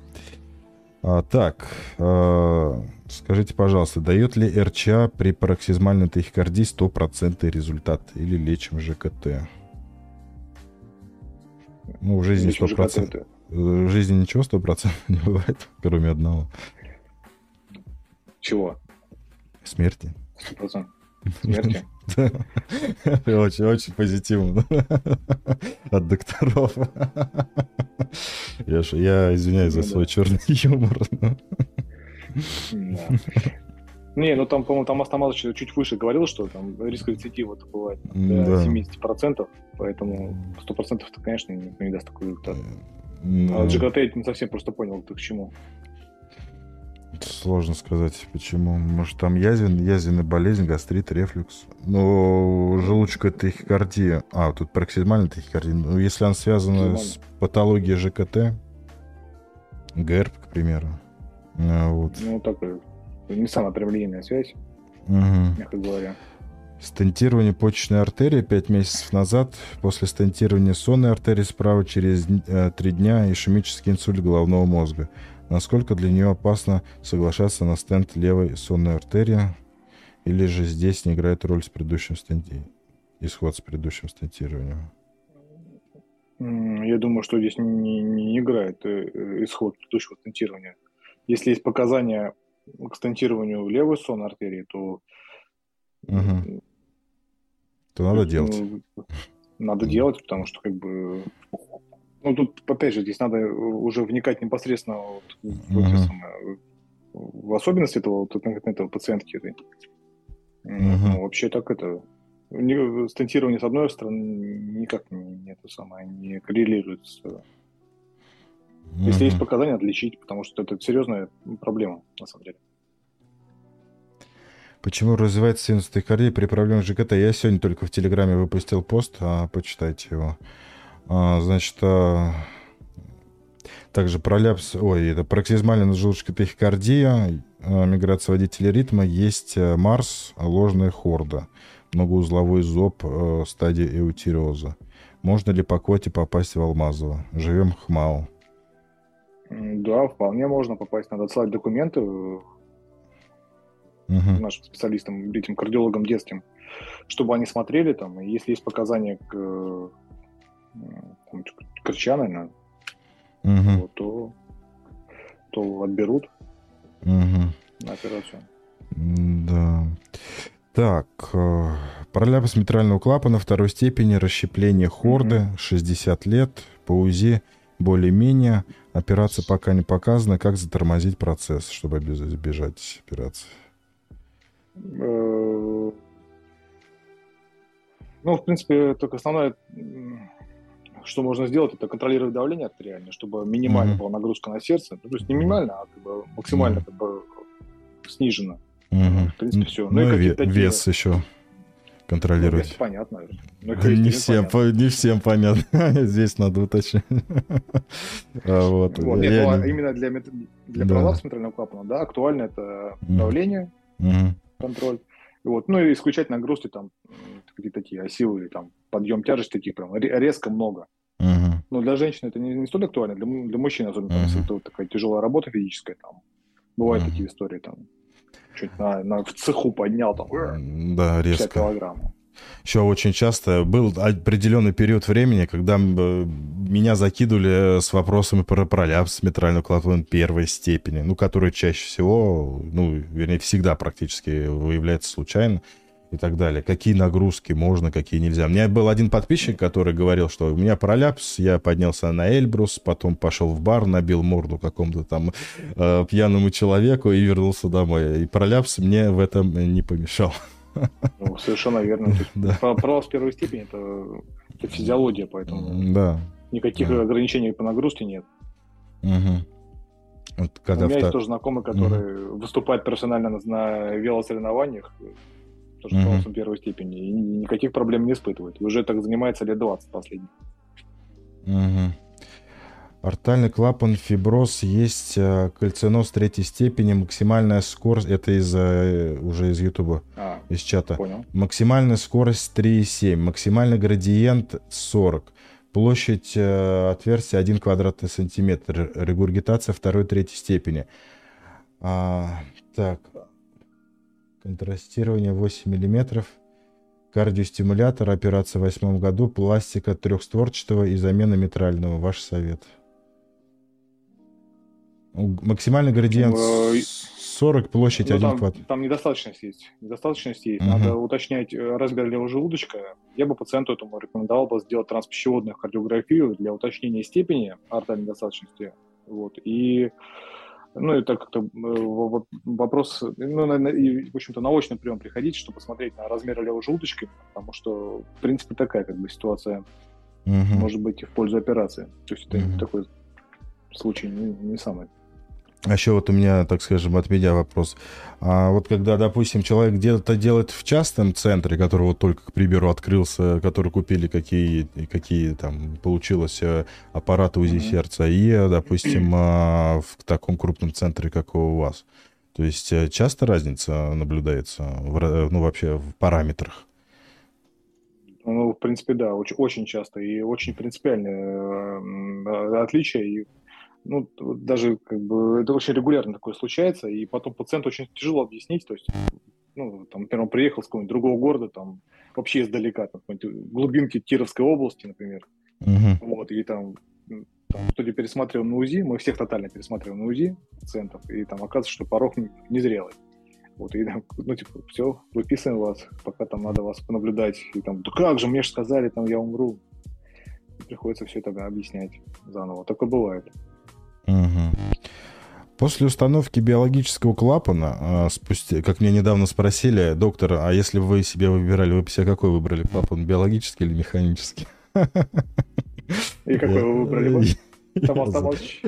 А, так, а, скажите, пожалуйста, дает ли РЧА при пароксизмальной тахикардии стопроцентный результат или лечим ЖКТ? Ну, в жизни сто процентов. В жизни ничего сто процентов не бывает, кроме одного. Чего? Смерти. Смерти? Очень, очень позитивно. От докторов. Я, я извиняюсь за ну свой черный юмор. Не, ну там, по-моему, там Астамазович чуть выше говорил, что там риск рецидива это бывает до да. 70%, поэтому 100% это, конечно, никто не даст такой результат. А GKT я не совсем просто понял, ты к чему. Сложно сказать, почему. Может, там язвен, язвенная болезнь, гастрит, рефлюкс. Но желудочка тахикардия. А, тут пароксизмальная тахикардия. Ну, если она связана с патологией ЖКТ, ГЭРБ, к примеру. А, вот. Ну, такая не самая прямолинейная связь, угу. мягко говоря. Стентирование почечной артерии 5 месяцев назад. После стентирования сонной артерии справа через э, 3 дня ишемический инсульт головного мозга насколько для нее опасно соглашаться на стенд левой сонной артерии, или же здесь не играет роль с предыдущим стенти... исход с предыдущим стентированием? Я думаю, что здесь не, не играет э, э, исход предыдущего стентирования. Если есть показания к стентированию левой сонной артерии, то... Угу. То надо делать. Надо делать, потому что как бы ну, тут, опять же, здесь надо уже вникать непосредственно вот в, uh-huh. самое, в особенности этого, вот, конкретно этого пациентки. Этой. Uh-huh. Ну, вообще так это... Стентирование, с одной стороны, никак не, не, это самое, не коррелирует с... Uh-huh. Если есть показания, отличить, потому что это серьезная проблема, на самом деле. Почему развивается синус тахикардии при проблемах ЖКТ? Я сегодня только в Телеграме выпустил пост, а почитайте его. А, значит, а, также проляпс, ой, это пароксизмальная желудочная тахикардия, а, миграция водителя ритма, есть э, Марс, ложная хорда, многоузловой зоб, э, стадия эутириоза. Можно ли по квоте попасть в Алмазово? Живем Хмау. Да, вполне можно попасть. Надо отсылать документы угу. нашим специалистам, этим кардиологам детским, чтобы они смотрели там, и если есть показания к там, Крича, наверное, угу. вот, то, то отберут угу. на операцию. Да. Так, э, проляпс митрального клапана второй степени, расщепление хорды, угу. 60 лет, по УЗИ более-менее. Операция пока не показана. Как затормозить процесс, чтобы избежать операции? Э, ну, в принципе, только основное что можно сделать, это контролировать давление артериальное, чтобы минимально mm-hmm. была нагрузка на сердце. Ну, то есть не минимально, а как бы максимально mm-hmm. как бы снижена. Mm-hmm. В принципе, все. Ну, ну и вес такие... еще контролировать. Ну, понятно. Ну, не, всем, по, не всем понятно. Здесь надо уточнить. а, вот. Вот, нет, ну, не... Именно для, для да. пролапса центрального клапана, да, актуально это давление, mm-hmm. контроль. Вот. Ну и исключать нагрузки там какие-то такие осилые, там подъем тяжести таких прям резко много. Uh-huh. Но для женщин это не, не столь актуально, для, для мужчин, особенно uh-huh. если это вот такая тяжелая работа физическая, там бывают такие истории, там чуть на, на, в цеху поднял, там, да, резко. килограмма. Еще очень часто был определенный период времени, когда меня закидывали с вопросами про пролапс митрального клапана первой степени, ну, который чаще всего, ну, вернее, всегда практически выявляется случайно и так далее. Какие нагрузки можно, какие нельзя. У меня был один подписчик, который говорил, что у меня пролапс, я поднялся на Эльбрус, потом пошел в бар, набил морду какому-то там э, пьяному человеку и вернулся домой. И пролапс мне в этом не помешал. Ну, совершенно верно. Да. Пролапс первой степени это, это физиология, поэтому да. никаких да. ограничений по нагрузке нет. Угу. Вот когда У меня втор... есть тоже знакомый, который угу. выступает профессионально на, на велосоревнованиях, тоже mm-hmm. классом первой степени, и никаких проблем не испытывает. Уже так занимается лет 20 последних. Угу. Артальный клапан, фиброз, есть э, кальциноз третьей степени, максимальная скорость, это из э, уже из Ютуба, а, из чата. Понял. Максимальная скорость 3,7, максимальный градиент 40, площадь э, отверстия 1 квадратный сантиметр, регургитация второй третьей степени. А, так, контрастирование 8 мм, кардиостимулятор, операция в восьмом году, пластика трехстворчатого и замена метрального. Ваш совет. Максимальный градиент 40, э, площадь ну, 1 там, квад. Там недостаточность есть. Недостаточность есть. Угу. Надо уточнять э, размер левого желудочка. Я бы пациенту этому рекомендовал бы сделать транспищеводную кардиографию для уточнения степени артериальной недостаточности. Вот. И ну, это как-то э, вопрос, ну, наверное, и, в общем-то, на очный прием приходить, чтобы посмотреть на размер левого желудочка, потому что, в принципе, такая как бы ситуация угу. может быть в пользу операции. То есть это угу. такой случай не, не самый а еще вот у меня, так скажем, от меня вопрос. А вот когда, допустим, человек где-то делает в частном центре, который вот только, к примеру, открылся, который купили какие, какие там получилось э, аппараты УЗИ mm-hmm. сердца, и, допустим, а, в таком крупном центре, как у вас. То есть э, часто разница наблюдается, в, ну, вообще в параметрах? Ну, в принципе, да, очень, очень часто и очень принципиальное э, отличие. И ну, даже как бы это очень регулярно такое случается, и потом пациенту очень тяжело объяснить, то есть, ну, там, например, он приехал с какого-нибудь другого города, там, вообще издалека, там, глубинки Кировской области, например, uh-huh. вот, и там, там кто-то пересматривал на УЗИ, мы всех тотально пересматриваем на УЗИ пациентов, и там оказывается, что порог незрелый. Вот, и там, ну, типа, все, выписываем вас, пока там надо вас понаблюдать. И там, да как же, мне же сказали, там, я умру. И приходится все это объяснять заново. Такое бывает. Угу. После установки биологического клапана, а, спустя, как меня недавно спросили, доктор, а если бы вы себе выбирали, вы бы себе какой выбрали клапан, биологический или механический? И какой вы выбрали?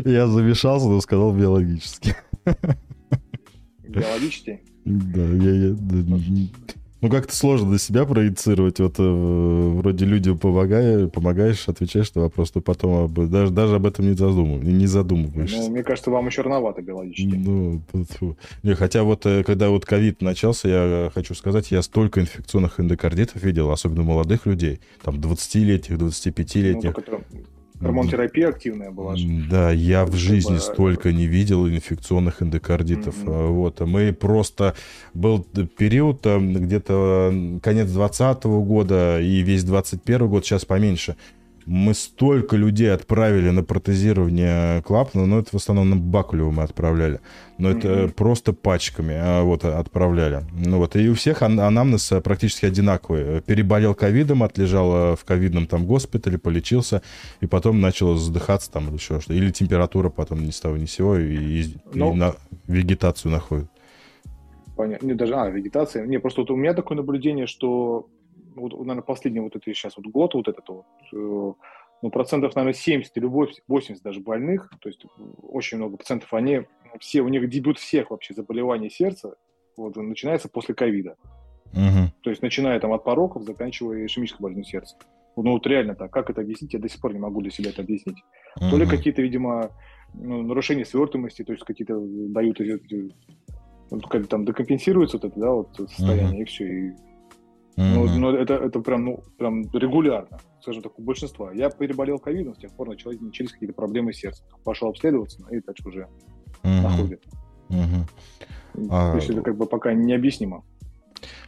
Я замешался, но сказал биологический. Биологический? Да, я, я, ну, как-то сложно на себя проецировать. Вот э, вроде людям помогая, помогаешь, отвечаешь на вопрос, но потом об, даже, даже об этом не, задумыв, не задумываешься. Ну, мне кажется, вам еще рановато биологически. Ну, фу. не, хотя вот, э, когда вот ковид начался, я хочу сказать, я столько инфекционных эндокардитов видел, особенно молодых людей, там 20-летних, 25-летних. Ну, Гормонотерапия активная была. Же. Да, я в жизни бы... столько не видел инфекционных эндокардитов. Mm-hmm. Вот, мы просто... Был период, где-то конец 2020 года и весь 2021 год, сейчас поменьше мы столько людей отправили на протезирование клапана, но это в основном на Бакулева мы отправляли. Но mm-hmm. это просто пачками а, вот, отправляли. Ну, вот, и у всех анамнез практически одинаковый. Переболел ковидом, отлежал в ковидном там госпитале, полечился, и потом начал задыхаться там или еще что-то. Или температура потом ни с того ни с сего, и, и, ну, и на вегетацию находит. Понятно. Не, даже, а, вегетация. Не, просто вот у меня такое наблюдение, что вот, наверное, последний вот это сейчас вот год, вот этот вот, э, ну, процентов, наверное, 70 или 80 даже больных, то есть очень много процентов, они все, у них дебют всех вообще заболеваний сердца вот, начинается после ковида. Угу. То есть начиная там от пороков, заканчивая ишемической болезнью сердца. Ну вот реально так, как это объяснить, я до сих пор не могу для себя это объяснить. Угу. То ли какие-то, видимо, ну, нарушения свертываемости, то есть какие-то дают, вот, там декомпенсируется вот это, да, вот состояние, угу. и все, и Mm-hmm. Ну, но это, это прям, ну, прям регулярно, скажем так, у большинства. Я переболел ковидом, с тех пор начались, начались какие-то проблемы с сердцем. Пошел обследоваться, и дальше уже mm-hmm. находит. Mm-hmm. То есть а... это как бы пока необъяснимо.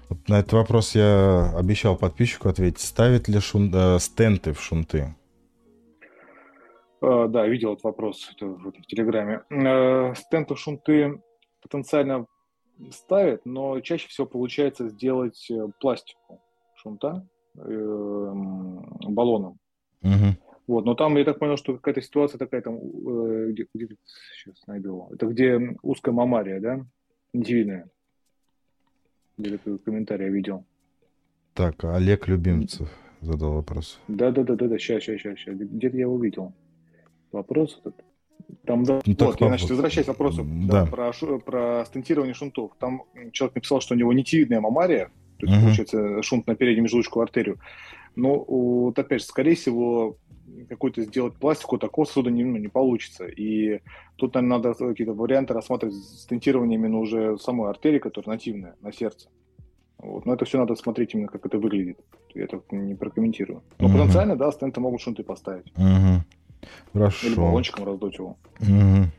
Вот на этот вопрос я обещал подписчику ответить. Ставят ли шун... э, стенты в шунты? Э, да, видел этот вопрос это, в, в Телеграме. Э, стенты в шунты потенциально ставят, но чаще всего получается сделать э, пластику шунта э, баллоном. Угу. Вот, но там я так понял, что какая-то ситуация такая там, э, где, где сейчас найду, это где узкая мамария, да, индивидная. Где такой комментарий я видел. Так, Олег Любимцев задал вопрос. Да, да, да, да, да, сейчас, сейчас, сейчас, где-то я его видел. Вопрос этот. Там, да, ну, вот, я, значит, возвращаясь к вопросу да. Да, про, про стентирование шунтов. Там человек написал, что у него нитевидная мамария, то есть, угу. получается, шунт на переднем желудочковую артерию. Но вот опять же, скорее всего, какой-то сделать пластику такого суда не, ну, не получится. И тут, наверное, надо какие-то варианты рассматривать с стентированием именно уже самой артерии, которая нативная, на сердце. Вот. Но это все надо смотреть именно, как это выглядит. Я это не прокомментирую. Но угу. потенциально, да, стенты могут шунты поставить. Угу. Хорошо. Или баллончиком раздуть его. Угу.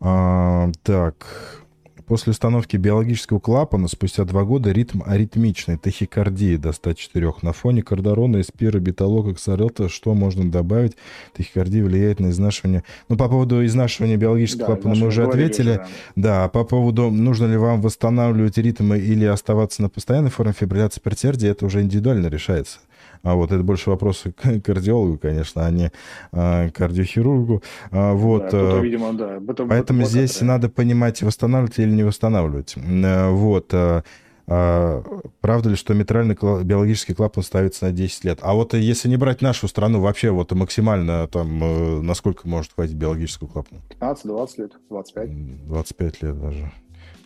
А, так. После установки биологического клапана спустя два года ритм аритмичной тахикардии до 104. На фоне кардарона, эспира, беталока, ксарелта что можно добавить? Тахикардия влияет на изнашивание. Ну, по поводу изнашивания биологического да, клапана мы уже ответили. Уже, да. да, по поводу, нужно ли вам восстанавливать ритмы или оставаться на постоянной форме фибрилляции пертердии, это уже индивидуально решается. А вот это больше вопросы к кардиологу, конечно, а не а, кардиохирургу. А, вот. Да, э, видимо, да. Это, Поэтому это здесь надо понимать, восстанавливать или не восстанавливать. Э, вот. Э, а, правда ли, что митральный биологический клапан ставится на 10 лет? А вот если не брать нашу страну, вообще вот максимально там, насколько может хватить биологического клапана? 15, 20 лет, 25. 25 лет даже.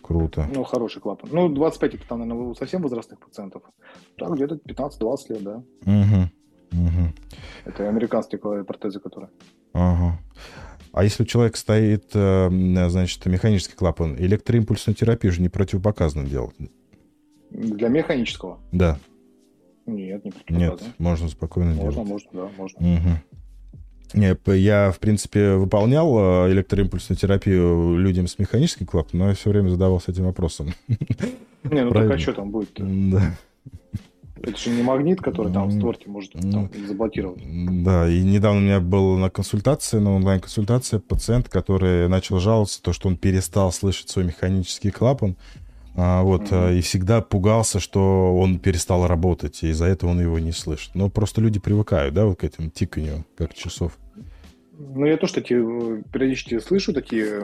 Круто. Ну, хороший клапан. Ну, 25 это там, наверное, совсем возрастных пациентов. Так, где-то 15-20 лет, да. Угу. Угу. Это американские протезы, которые. Ага. А если у человека стоит, э, значит, механический клапан, электроимпульсную терапию же не противопоказано делать? Для механического? Да. Нет, не противопоказано. Нет, можно спокойно можно, делать. Можно, можно, да, можно. Угу. Я, в принципе, выполнял э, электроимпульсную терапию людям с механическим клапаном, но я все время задавался этим вопросом. Не, ну так а что там будет? Да. Это же не магнит, который там в створке может там, заблокировать. Да, и недавно у меня был на консультации, на онлайн-консультации пациент, который начал жаловаться, то, что он перестал слышать свой механический клапан, вот, mm-hmm. и всегда пугался, что он перестал работать, и из-за этого он его не слышит. Но просто люди привыкают, да, вот к этому тиканью, как часов. Ну, я тоже такие, э, периодически слышу такие,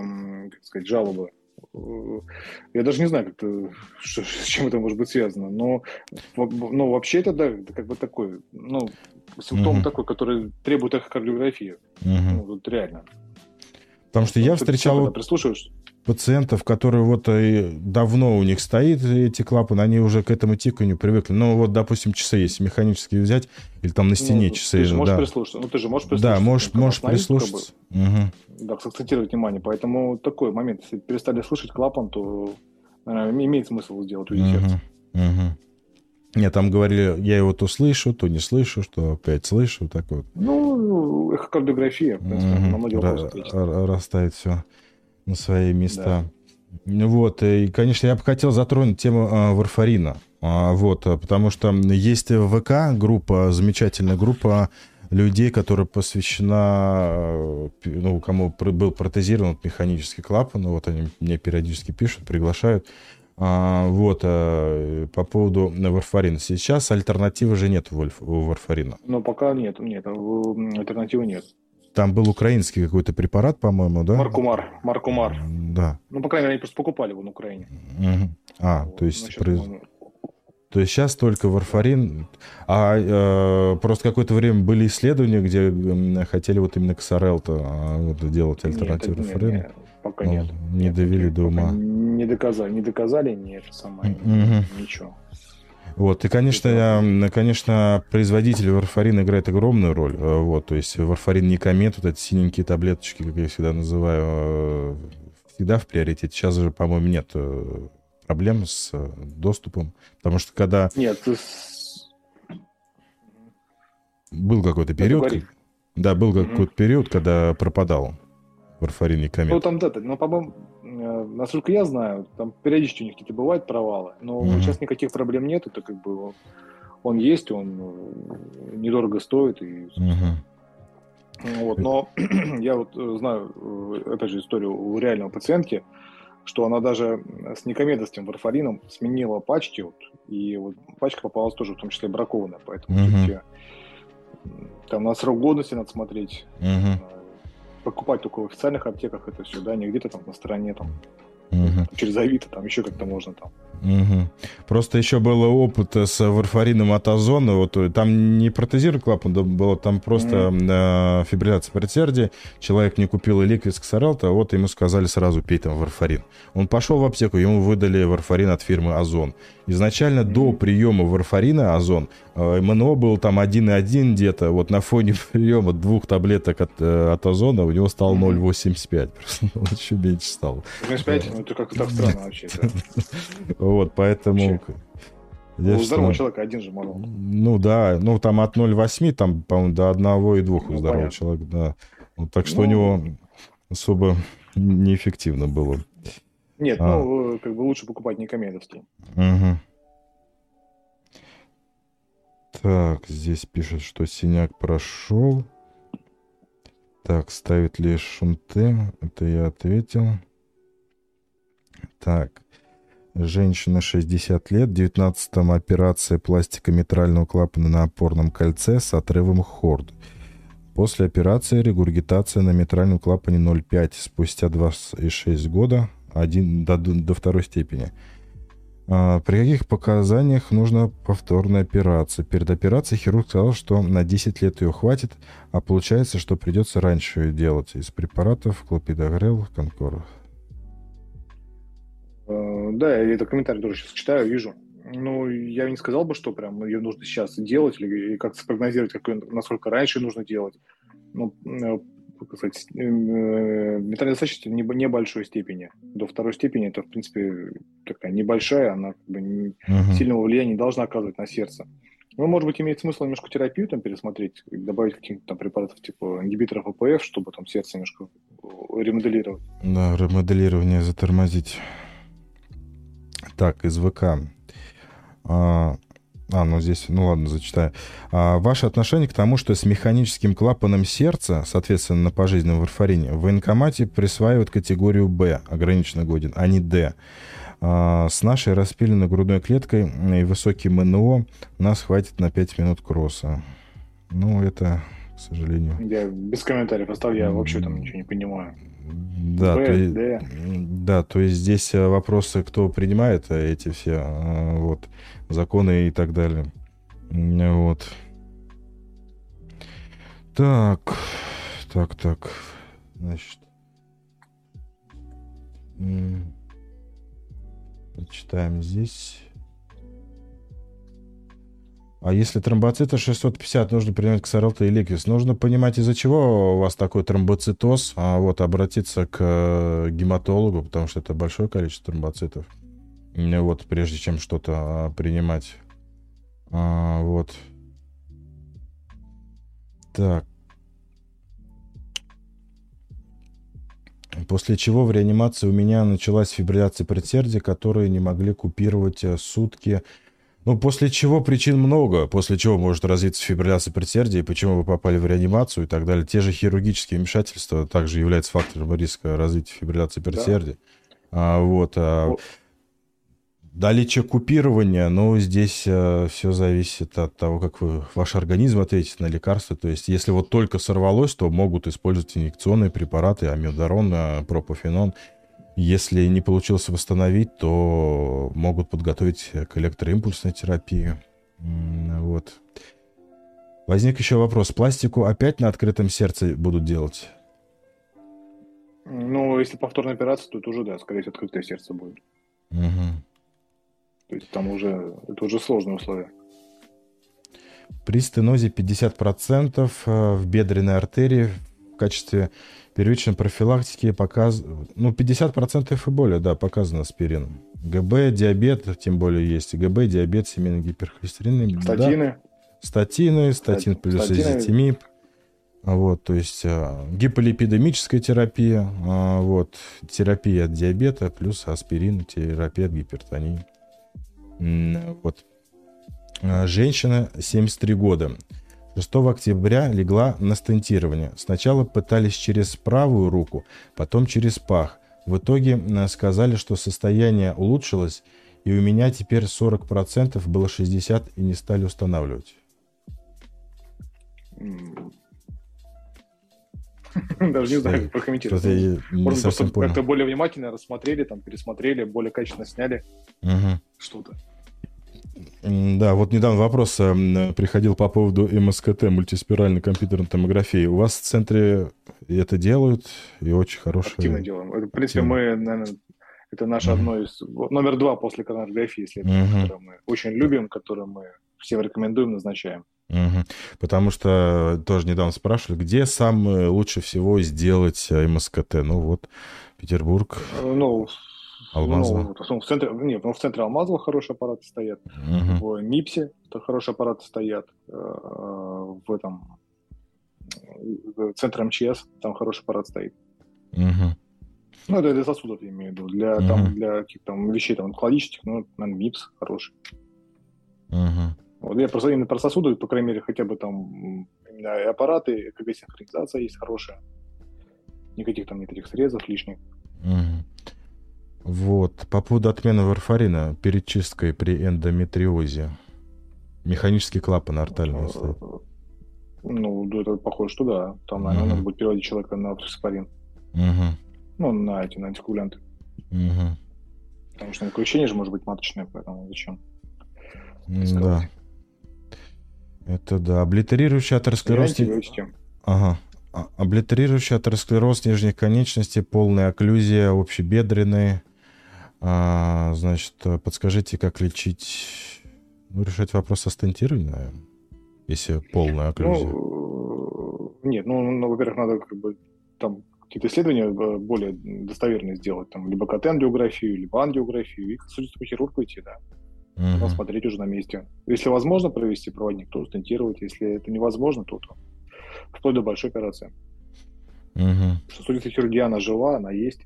как сказать, жалобы. Я даже не знаю, как это, что, с чем это может быть связано, но, но вообще это, да, это как бы такой, ну, симптом mm-hmm. такой, который требует эхокардиографии. Mm-hmm. Ну, вот реально. Потому что я встречал пациентов, которые вот э, давно у них стоит эти клапаны, они уже к этому тиканью привыкли. Ну, вот, допустим, часы, если механические взять, или там на стене ну, часы. Ты же можешь да. прислушаться. Ну, ты же можешь прислушаться. Да, можешь, можешь прислушаться. Как бы, угу. Да, сакцентировать внимание. Поэтому такой момент. Если перестали слышать клапан, то наверное, имеет смысл сделать угу. Угу. Нет, там говорили, я его то слышу, то не слышу, что опять слышу, так вот. Ну, эхокардиография, в принципе, mm-hmm. на многие вопросы Расставить все на свои места. Да. Вот, и, конечно, я бы хотел затронуть тему э, варфарина. А, вот, потому что есть ВК группа, замечательная группа людей, которая посвящена, ну, кому был протезирован механический клапан, вот они мне периодически пишут, приглашают. А, вот, а, по поводу варфарина. Сейчас альтернативы же нет у варфарина. Ну, пока нет, нет, альтернативы нет. Там был украинский какой-то препарат, по-моему, да? Маркумар. Маркумар. Да. Ну, по крайней мере, они просто покупали его на Украине. Угу. А, вот. то есть... Произ... То есть сейчас только варфарин, а э, просто какое-то время были исследования, где э, хотели вот именно ксарел-то а, вот, делать альтернативу варфарину. Нет, пока ну, нет. Не нет, довели до ума. Не доказали, не доказали, нет, самое, угу. ничего. Вот, и, конечно, конечно, производитель варфарина играет огромную роль. Э, вот, то есть варфарин не комет, вот эти синенькие таблеточки, как я всегда называю, э, всегда в приоритете. Сейчас же, по-моему, нет э, проблем с доступом. Потому что когда... Нет. Был какой-то период... Да, был какой-то период, когда пропадал варфарин и комет. Ну, там, да, ну, по-моему, насколько я знаю, там периодически у них какие-то бывают провалы, но mm-hmm. сейчас никаких проблем нет, это как бы он есть, он э, недорого стоит. И, mm-hmm. вот, но я вот э, знаю, опять же, историю у реального пациентки, что она даже с никомедовским варфарином сменила пачки, вот, и вот пачка попалась тоже в том числе бракованная, поэтому mm-hmm. там на срок годности надо смотреть. Mm-hmm покупать только в официальных аптеках это все, да, не где-то там на стороне там угу. через Авито, там еще как-то можно там. Угу. Просто еще был опыт с варфарином от Озона, вот э, там не протезирован клапан, да, было там просто угу. э, фибрилляция предсердия, человек не купил ликвид Ксарелта, вот ему сказали сразу пей там варфарин. Он пошел в аптеку, ему выдали варфарин от фирмы Озон. Изначально до приема варфарина Озон э, МНО был там 1,1 где-то, вот на фоне приема двух таблеток от, э, от Озона у него стал 0,85, просто он еще меньше стал. 0,85? Ну, это как-то так странно вообще. Вот, поэтому... у здорового человека один же морал. Ну да, ну там от 0,8, там, по-моему, до 1,2 у ну, здорового человека, да. Ну, так что у ну, него особо неэффективно было. Нет, а. ну, как бы лучше покупать не комедовский. Угу. Так, здесь пишет, что синяк прошел. Так, ставит ли шунты? Это я ответил. Так. Женщина 60 лет, 19-м операция пластикометрального клапана на опорном кольце с отрывом хорд. После операции регургитация на метральном клапане 0,5 спустя 2,6 года 1, до, до второй степени. А, при каких показаниях нужна повторная операция? Перед операцией хирург сказал, что на 10 лет ее хватит, а получается, что придется раньше ее делать из препаратов клопидогрел, конкор. Э, да, я этот комментарий тоже сейчас читаю, вижу. Ну, я не сказал бы, что прям ее нужно сейчас делать или как спрогнозировать, какой, насколько раньше нужно делать. Ну, э, как сказать, э, металлическая достаточности в небольшой степени. До второй степени это, в принципе, такая небольшая, она как бы не, uh-huh. сильного влияния не должна оказывать на сердце. Ну, может быть, имеет смысл немножко терапию там пересмотреть, добавить каких-то там препаратов типа ингибиторов АПФ, чтобы там сердце немножко ремоделировать. Да, ремоделирование затормозить. Так, из ВК. А, а, ну здесь, ну ладно, зачитаю. А, ваше отношение к тому, что с механическим клапаном сердца, соответственно, на пожизненном варфарине, в военкомате присваивают категорию Б, ограниченно годен, а не Д. А, с нашей распиленной грудной клеткой и высоким МНО нас хватит на 5 минут кросса. Ну, это, к сожалению. Я без комментариев оставил, я вообще там ничего не понимаю. Да, Б, то, есть, да, то есть здесь э, вопросы, кто принимает э, эти все э, вот, законы и так далее. Вот. Так, так, так. Значит. Прочитаем здесь. А если тромбоциты 650, нужно принимать ксарелта и ликвис. Нужно понимать, из-за чего у вас такой тромбоцитоз, а вот обратиться к э, гематологу, потому что это большое количество тромбоцитов. Вот, прежде чем что-то а, принимать. А, вот. Так. После чего в реанимации у меня началась фибрилляция предсердия, которые не могли купировать э, сутки ну, после чего причин много, после чего может развиться фибрилляция предсердия, почему вы попали в реанимацию и так далее. Те же хирургические вмешательства также являются фактором риска развития фибрилляции предсердия. Да. А, вот. А. Наличие купирования, ну, здесь а, все зависит от того, как вы, ваш организм ответит на лекарства. То есть, если вот только сорвалось, то могут использовать инъекционные препараты, амиодарон, а, пропофенон – если не получилось восстановить, то могут подготовить к электроимпульсной терапии. Вот. Возник еще вопрос. Пластику опять на открытом сердце будут делать? Ну, если повторная операция, то это уже, да, скорее всего, открытое сердце будет. Угу. То есть там уже, это уже сложные условия. При стенозе 50% э, в бедренной артерии в качестве первичной профилактики показ... ну, 50% и более, да, показано аспирином. ГБ, диабет, тем более есть ГБ, диабет, семейный гиперхолестерин. Статины. Да. Статины, статин плюс Статины. изотимип. Вот, то есть а, гиполипидемическая терапия, а, вот, терапия от диабета плюс аспирин, терапия от гипертонии. Вот. А, женщина 73 года. 6 октября легла на стентирование. Сначала пытались через правую руку, потом через пах. В итоге э, сказали, что состояние улучшилось, и у меня теперь 40%, было 60% и не стали устанавливать. Даже не знаю, как прокомментировать. Может, просто как-то более внимательно рассмотрели, там, пересмотрели, более качественно сняли что-то. Да, вот недавно вопрос э, приходил по поводу МСКТ, мультиспиральной компьютерной томографии. У вас в центре это делают и очень хорошие... Активно делаем. в принципе, Активно. мы, наверное, это наше uh-huh. одно из... Номер два после коронарографии, если uh-huh. которое мы очень любим, которое мы всем рекомендуем, назначаем. Угу. Потому что тоже недавно спрашивали, где самое лучше всего сделать э, МСКТ? Ну вот, Петербург. Э, ну, Алмазово? Ну, в центре, нет, ну, в центре Алмазова хорошие аппараты стоят. Угу. В МИПСе хорошие аппараты стоят. Э, в этом в центре МЧС там хороший аппарат стоит. Угу. Ну, это для сосудов, я имею в виду. Для, угу. там, для каких-то там вещей там, онкологических, ну, наверное, МИПС хороший. Угу. Вот я просто именно про сосуды, по крайней мере, хотя бы там именно и аппараты, ЭКГ-синхронизация есть хорошая. Никаких там нет этих срезов лишних. Угу. Вот. По поводу отмены варфарина перед чисткой при эндометриозе. Механический клапан артальный стоит. Ну, это похоже, что да. Там, наверное, угу. надо будет переводить человека на фосфорин. Угу. Ну, на эти, на антикоагулянты. Угу. Потому что наключение же может быть маточное, поэтому зачем? Да. Это да. Облитерирующий атеросклероз... Ага. А, облитерирующий атеросклероз нижних конечностей, полная окклюзия, общебедренные, а, значит, подскажите, как лечить, ну, решать вопрос со стентированием, если полная окклюзия? Ну, нет, ну, ну, во-первых, надо как бы там какие-то исследования э, более достоверные сделать, там, либо КТ-ангиографию, либо ангиографию, и к судейскому хирургу идти, да. Угу. Посмотреть уже на месте. Если возможно провести проводник, то стентировать. Если это невозможно, то, то вплоть до большой операции. Угу. Что судейская хирургия, она жива, она есть.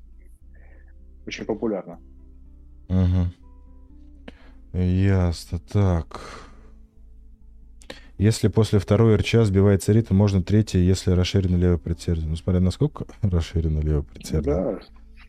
Очень популярна. Угу. Ясно. Так. Если после второй РЧ сбивается ритм, можно третий, если расширено левое предсердие. Ну, смотря насколько расширено левое предсердие. Да.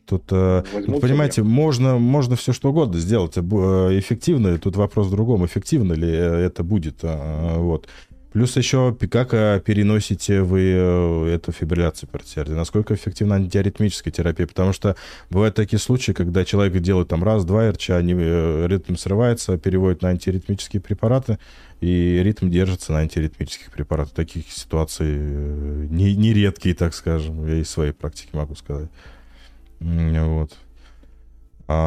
Тут, э, тут понимаете, можно, можно все что угодно сделать. Э, эффективно, тут вопрос в другом, эффективно ли э, это будет. А, вот. Плюс еще, как э, переносите вы э, эту фибрилляцию предсердия? Насколько эффективна антиаритмическая терапия? Потому что бывают такие случаи, когда человек делает там раз-два РЧ, они, э, ритм срывается, переводит на антиаритмические препараты, и ритм держится на антиаритмических препаратах. Таких ситуаций не, не редкие, так скажем. Я из своей практики могу сказать. Вот.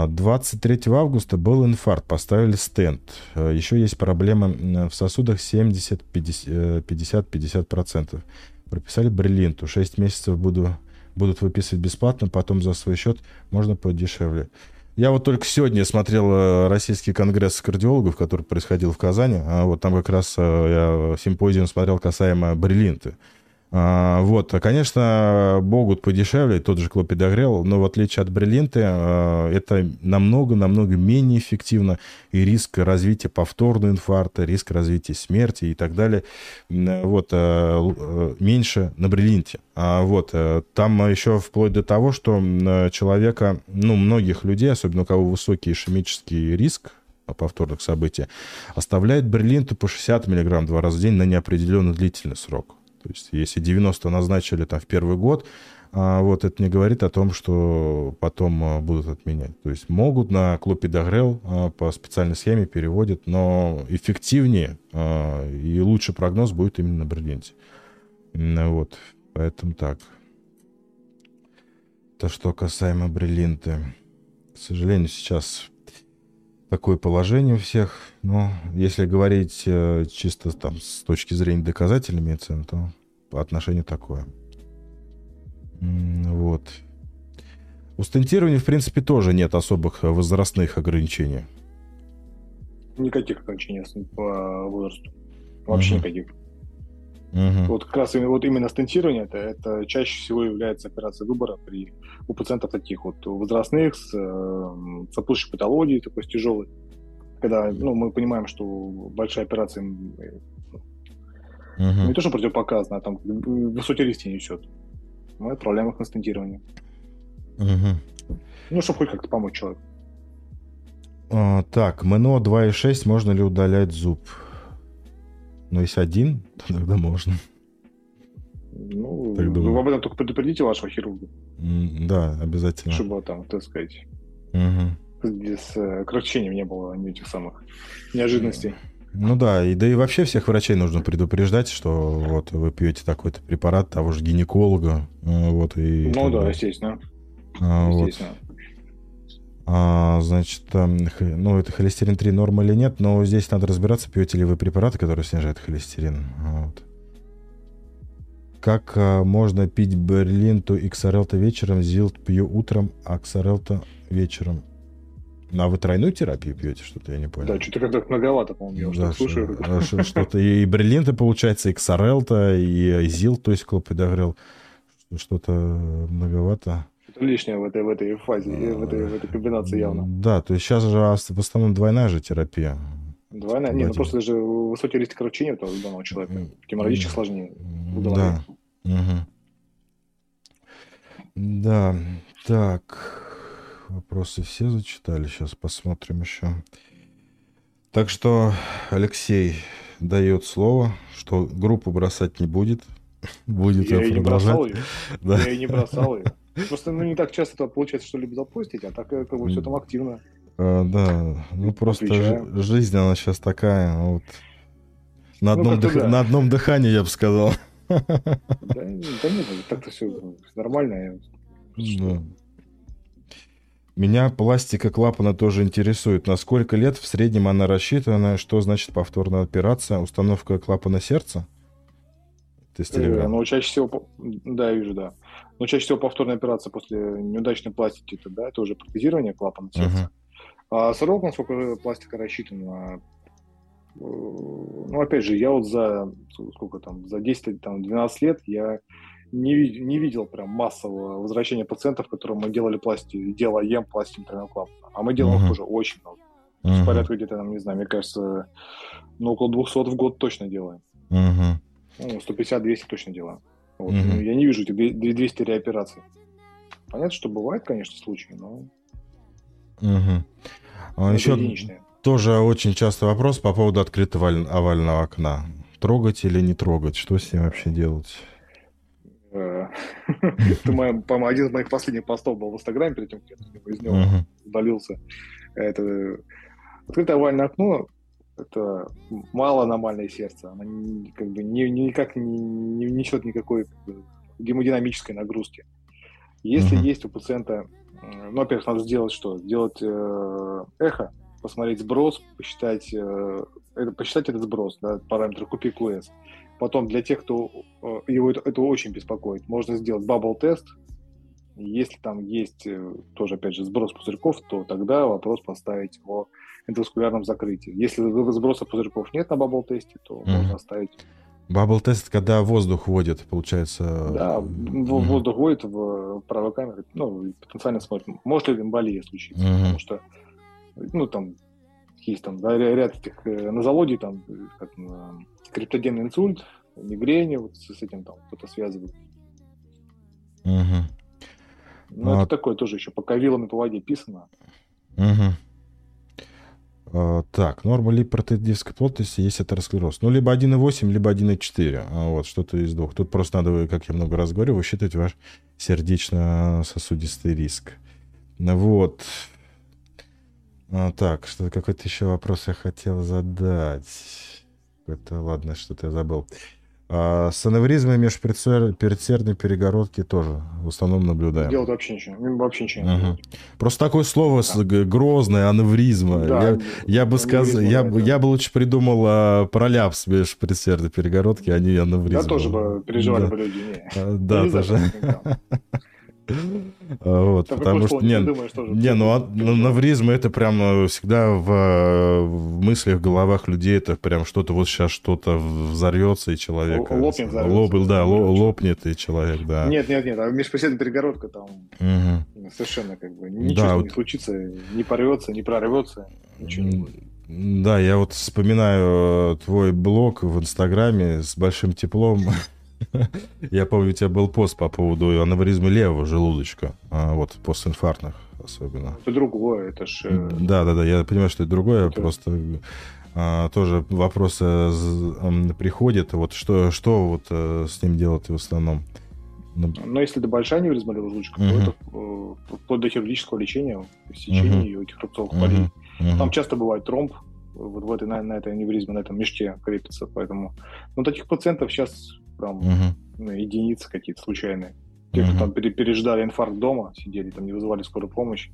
23 а, августа был инфаркт, поставили стенд. А, Еще есть проблемы в сосудах 70-50-50%. Э, Прописали бриллинту. 6 месяцев буду, будут выписывать бесплатно, потом за свой счет можно подешевле. Я вот только сегодня смотрел э, Российский конгресс кардиологов, который происходил в Казани. А вот там как раз э, я симпозиум смотрел касаемо бриллинты. А, вот, конечно, могут подешевле, тот же клопидогрел, но в отличие от бриллинты, а, это намного-намного менее эффективно, и риск развития повторного инфаркта, риск развития смерти и так далее, вот, а, меньше на бриллинте. Вот, там еще вплоть до того, что человека, ну, многих людей, особенно у кого высокий ишемический риск, повторных событий, оставляет бриллинту по 60 мг два раза в день на неопределенный длительный срок. То есть если 90 назначили там в первый год, а, вот это не говорит о том, что потом а, будут отменять. То есть могут на клопидогрел а, по специальной схеме переводят, но эффективнее и лучший прогноз будет именно на бриллианте. Вот, поэтому так. То, что касаемо бриллианта. К сожалению, сейчас такое положение у всех. Но если говорить э, чисто там с точки зрения доказательной медицины, то отношение такое. Вот. У стентирования, в принципе, тоже нет особых возрастных ограничений. Никаких ограничений по возрасту. Вообще угу. никаких. Угу. Вот как раз вот именно стентирование это, это чаще всего является операцией выбора при у пациентов таких вот возрастных с э, сопутствующей патологией такой с тяжелой, когда ну, мы понимаем, что большая операция угу. не то что противопоказана, а там высокий риск несет. Мы отправляем их на стентирование. Угу. Ну, чтобы хоть как-то помочь человеку. А, так, МНО 2.6 можно ли удалять зуб? Но если один, то тогда можно. Ну, так вы об этом только предупредите вашего хирурга. Да, обязательно. Чтобы там, так сказать, угу. без э, кратчением не было этих самых неожиданностей. Ну да, и да и вообще всех врачей нужно предупреждать, что вот вы пьете такой-то препарат того же гинеколога, э, вот и. Ну да, естественно. А, естественно. А, значит, ну, это холестерин 3 норма или нет, но здесь надо разбираться, пьете ли вы препараты, которые снижают холестерин. Вот. Как а, можно пить берлинту XRL-то вечером, зилт пью утром, а XRL-то вечером? Ну, а вы тройную терапию пьете, что-то я не понял. Да, что-то как-то многовато, по-моему, я да, слушаю. Что-то и бриллинты, получается, XRL-то, и ЗИЛ, то есть клопидогрел. Что-то многовато лишнее в этой, в этой фазе, в этой, в этой комбинации явно. Да, то есть сейчас же в основном двойная же терапия. Двойная? Нет, ну просто даже высокий риск кровотечения у данного человека. Геморрагически сложнее. Да. Угу. Да, так. Вопросы все зачитали. Сейчас посмотрим еще. Так что Алексей дает слово, что группу бросать не будет. Будет я и не бросал ее. Да. Я и не бросал ее. Просто ну, не так часто получается что-либо запустить, а так э, как бы все там активно. А, да, ну просто жизнь, она сейчас такая, вот. На, ну, одном, дых... да. на одном дыхании, я бы сказал. Да, да нет, так-то все нормально. Да. Меня пластика клапана тоже интересует. На сколько лет в среднем она рассчитана? Что значит повторная операция? Установка клапана сердца? Э, ну, чаще всего, да, я вижу, да. Но чаще всего повторная операция после неудачной пластики, это, да, это уже протезирование клапана сердца. Uh-huh. А срок, насколько пластика рассчитана, э, ну, опять же, я вот за, сколько там, за 10, там, 12 лет я не, не видел прям массового возвращения пациентов, которым мы делали пластику, делаем пластику тройного клапана. А мы делаем uh-huh. тоже очень много. Uh-huh. порядка где-то, там, не знаю, мне кажется, ну, около 200 в год точно делаем. Uh-huh. Ну, 150-200 точно делаем. Вот. Угу. Я не вижу этих 200 реопераций. Понятно, что бывает, конечно, случаи, но... Угу. А еще тоже очень часто вопрос по поводу открытого овального окна. Трогать или не трогать? Что с ним вообще делать? Э, по-моему, один из моих последних постов был в Инстаграме, перед тем, как я из него удалился. Это открытое овальное окно это мало аномальное сердце. Оно как бы ни, никак не, не несет никакой гемодинамической нагрузки. Если uh-huh. есть у пациента ну, во-первых, надо сделать что? Сделать э, эхо, посмотреть сброс, посчитать, э, это, посчитать этот сброс, да, параметр купи QS. Потом для тех, кто э, его это, это очень беспокоит, можно сделать bubble тест. Если там есть э, тоже, опять же, сброс пузырьков, то тогда вопрос поставить о эндоваскулярном закрытии. Если сброса пузырьков нет на bubble тесте, то mm-hmm. можно оставить Бабл тест, когда воздух вводит, получается. Да, mm-hmm. воздух вводит в правой камере, ну, потенциально смотрим, может ли эмболия случиться, mm-hmm. потому что, ну, там есть там да, ряд этих э, нозологий, там, как, криптогенный инсульт, мигрень, вот с, с этим там кто-то связывает. Mm-hmm. Ну, а... это такое тоже еще пока вилами по воде писано. Угу. А, так, норма липопротеидической плотности есть атеросклероз. Ну, либо 1,8, либо 1,4. А вот, что-то из двух. Тут просто надо, как я много раз говорю, высчитывать ваш сердечно-сосудистый риск. Вот. А, так, что какой-то еще вопрос я хотел задать. Это, ладно, что-то я забыл. А с аневризмой межперцерной перегородки тоже в основном наблюдаем. Делать вообще ничего. Вообще ничего угу. Просто такое слово да. грозное, аневризма. Да, я, я бы сказал, я, бы, я бы лучше придумал а, пролапс межпредсердной перегородки, а не аневризма. Да, тоже бы переживали да. бы люди. Не. А, да, тоже. Вот, потому что, не, не, ну, навризм это прям э, всегда в, мыслях, головах людей это прям что-то, вот сейчас что-то взорвется, и человек... Лопнет, взорвется. да, лопнет, и человек, да. Нет, нет, нет, а межпоседная перегородка там совершенно как бы ничего не случится, не порвется, не прорвется, ничего не будет. Да, я вот вспоминаю э, твой блог в Инстаграме с большим теплом. Я помню, у тебя был пост по поводу аневризмы левого желудочка, а, вот постинфарктных особенно. Это другое, это же... Э, да, да, да, я понимаю, что это другое, это... просто а, тоже вопросы приходят, вот что, что вот а, с ним делать в основном? Но если это большая аневризма левого желудочка, то это э, вплоть до хирургического лечения, сечения этих рубцовых полей. Uh-huh. Там часто бывает тромб, вот в этой, на, на этой аневризме, на этом мешке крепится, поэтому... Ну, таких пациентов сейчас прям угу. единицы какие-то случайные. Те, угу. кто там переждали инфаркт дома, сидели, там не вызывали скорую помощь,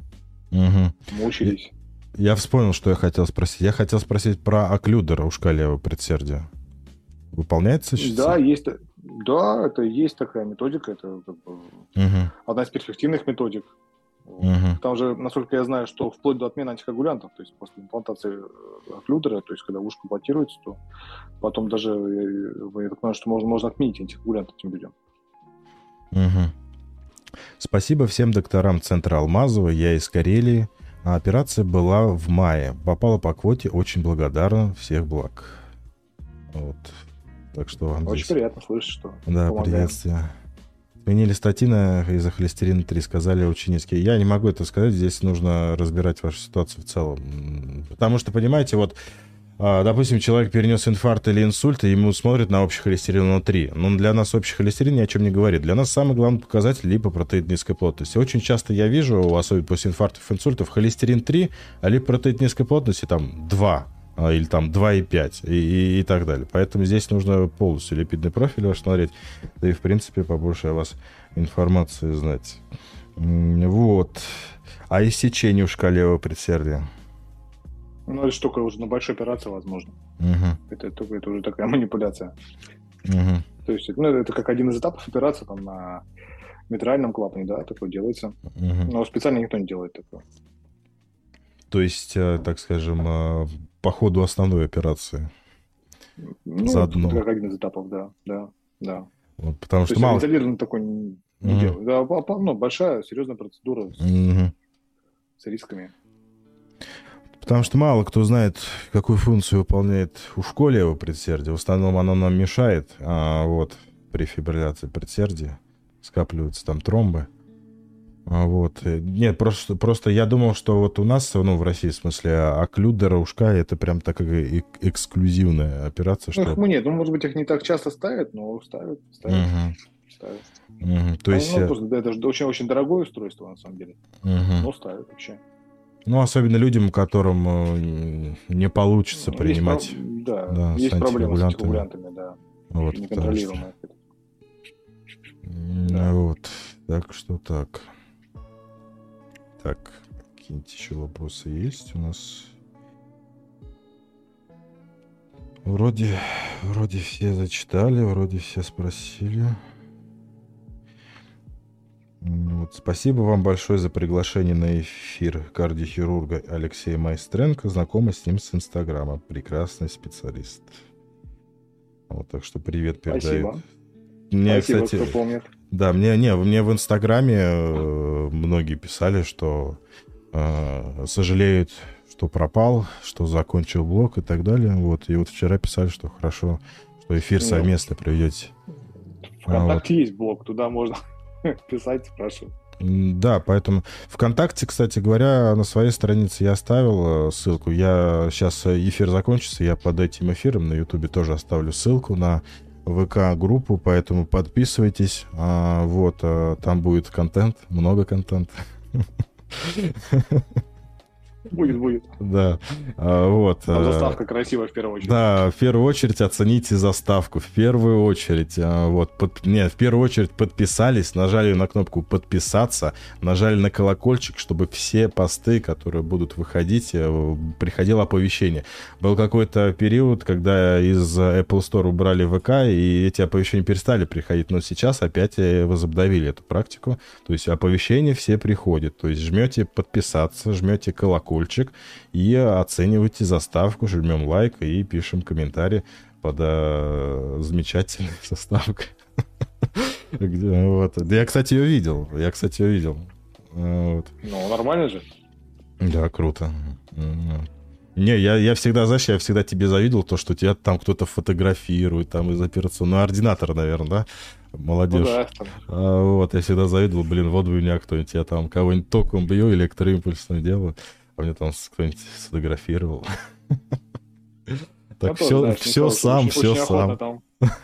угу. мучились. Я вспомнил, что я хотел спросить. Я хотел спросить про оклюдера ушка левого предсердия. Выполняется сейчас? Да, есть, да, это есть такая методика, это как бы угу. одна из перспективных методик. Угу. Там же, насколько я знаю, что вплоть до отмены антикоагулянтов, то есть после имплантации э, оклюдера, то есть когда ушко имплантируется, то потом даже, я, я так понимаю, что можно, можно отменить антикоагулянты этим людям. Угу. Спасибо всем докторам Центра Алмазова, я из Карелии. А операция была в мае. Попала по квоте, очень благодарна, всех благ. Вот. Так что вам Очень здесь... приятно слышать, что Да, помогаем. приветствие. Сменили статина из-за холестерина 3, сказали ученические. Я не могу это сказать, здесь нужно разбирать вашу ситуацию в целом. Потому что, понимаете, вот, а, допустим, человек перенес инфаркт или инсульт, и ему смотрят на общий холестерин 3. Но для нас общий холестерин ни о чем не говорит. Для нас самый главный показатель липопротеид низкой плотности. Очень часто я вижу, особенно после инфарктов, инсультов, холестерин 3, а липопротеид низкой плотности там 2 а, или там 2,5 и, и, и так далее. Поэтому здесь нужно полностью липидный профиль ваш смотреть, да и, в принципе, побольше о вас информации знать. Вот. А иссечение в шкале предсердия? Ну, это штука уже на большой операции, возможно. Угу. Это, это, это уже такая манипуляция. Угу. То есть, ну, это как один из этапов операции там на митральном клапане, да, такое делается. Угу. Но специально никто не делает такое. То есть, э, так скажем, э, по ходу основной операции. Ну, Заодно. один из этапов, да, да, да. Вот, потому То что мало... изолированно такой не, угу. делают. Да, ну, большая, серьезная процедура с, угу. с рисками. Потому что мало кто знает, какую функцию выполняет у левого предсердия. В основном оно нам мешает, а вот при фибрилляции предсердия скапливаются там тромбы. А, вот. Нет, просто, просто я думал, что вот у нас, ну, в России, в смысле, оклюдера ушка, это прям такая эксклюзивная операция, что... Ну, нет, ну, может быть, их не так часто ставят, но ставят, ставят, угу. ставят. Угу. То есть... Ну, просто, да, это же очень-очень дорогое устройство, на самом деле. Угу. Но ставят вообще. Ну, особенно людям, которым э, не получится принимать... Есть, да, да, есть проблемы с антикоагулянтами, да. Вот, Неконтролируемые. Что... Да. Вот, так что так. Так, какие-нибудь еще вопросы есть у нас? Вроде, вроде все зачитали, вроде все спросили. Вот, спасибо вам большое за приглашение на эфир кардиохирурга Алексея Майстренко. Знакомы с ним с Инстаграма. Прекрасный специалист. Вот, так что привет передает. Спасибо. Мне, Спасибо, кстати, кто помнит. Да, мне, не, мне в Инстаграме э, многие писали, что э, сожалеют, что пропал, что закончил блог и так далее. Вот, и вот вчера писали, что хорошо, что эфир Ну. совместно проведете. ВКонтакте есть блог, туда можно писать, спрашивать. Да, поэтому ВКонтакте, кстати говоря, на своей странице я оставил э, ссылку. Я сейчас эфир закончится, я под этим эфиром на Ютубе тоже оставлю ссылку на ВК-группу, поэтому подписывайтесь. А, вот, а, там будет контент, много контента. Будет, будет. Да, а, вот. Там э, заставка красивая в первую очередь. Да, в первую очередь оцените заставку. В первую очередь, а, вот, под, не, в первую очередь подписались, нажали на кнопку подписаться, нажали на колокольчик, чтобы все посты, которые будут выходить, э, приходило оповещение. Был какой-то период, когда из Apple Store убрали ВК, и эти оповещения перестали приходить, но сейчас опять э, возобновили эту практику. То есть оповещения все приходят. То есть жмете подписаться, жмете колокольчик и оценивайте заставку, жмем лайк и пишем комментарий под э, замечательной заставкой. Вот. Да Я, кстати, ее видел. Я, кстати, ее видел. Э, Вот. Ну, нормально же. Да, круто. М. Не, я, я всегда, знаешь, я всегда тебе завидовал то, что тебя там кто-то фотографирует, там из операционного ординатора, наверное, да? Ну Молодежь. да, там А, вот, я всегда завидовал, блин, вот бы меня кто-нибудь, я там кого-нибудь током бью, электроимпульсное делаю, а мне там кто-нибудь сфотографировал. Так все, знаешь, все сам, все сам.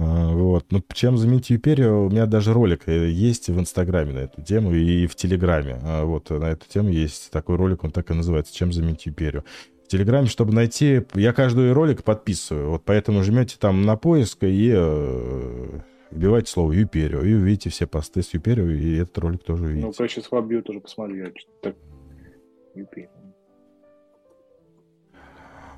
А, Вот. Ну, чем заменить Юперию, у меня даже ролик э, есть в Инстаграме на эту тему и в Телеграме. А, Вот, на эту тему есть такой ролик, он так и называется «Чем заменить Юперию». В Телеграме, чтобы найти... Я каждый ролик подписываю, вот поэтому жмете там на поиск и э, вбивайте слово Юперио, и увидите все посты с Юперио, и этот ролик тоже Ну, увидите. Precious Club View тоже я что-то так... UP.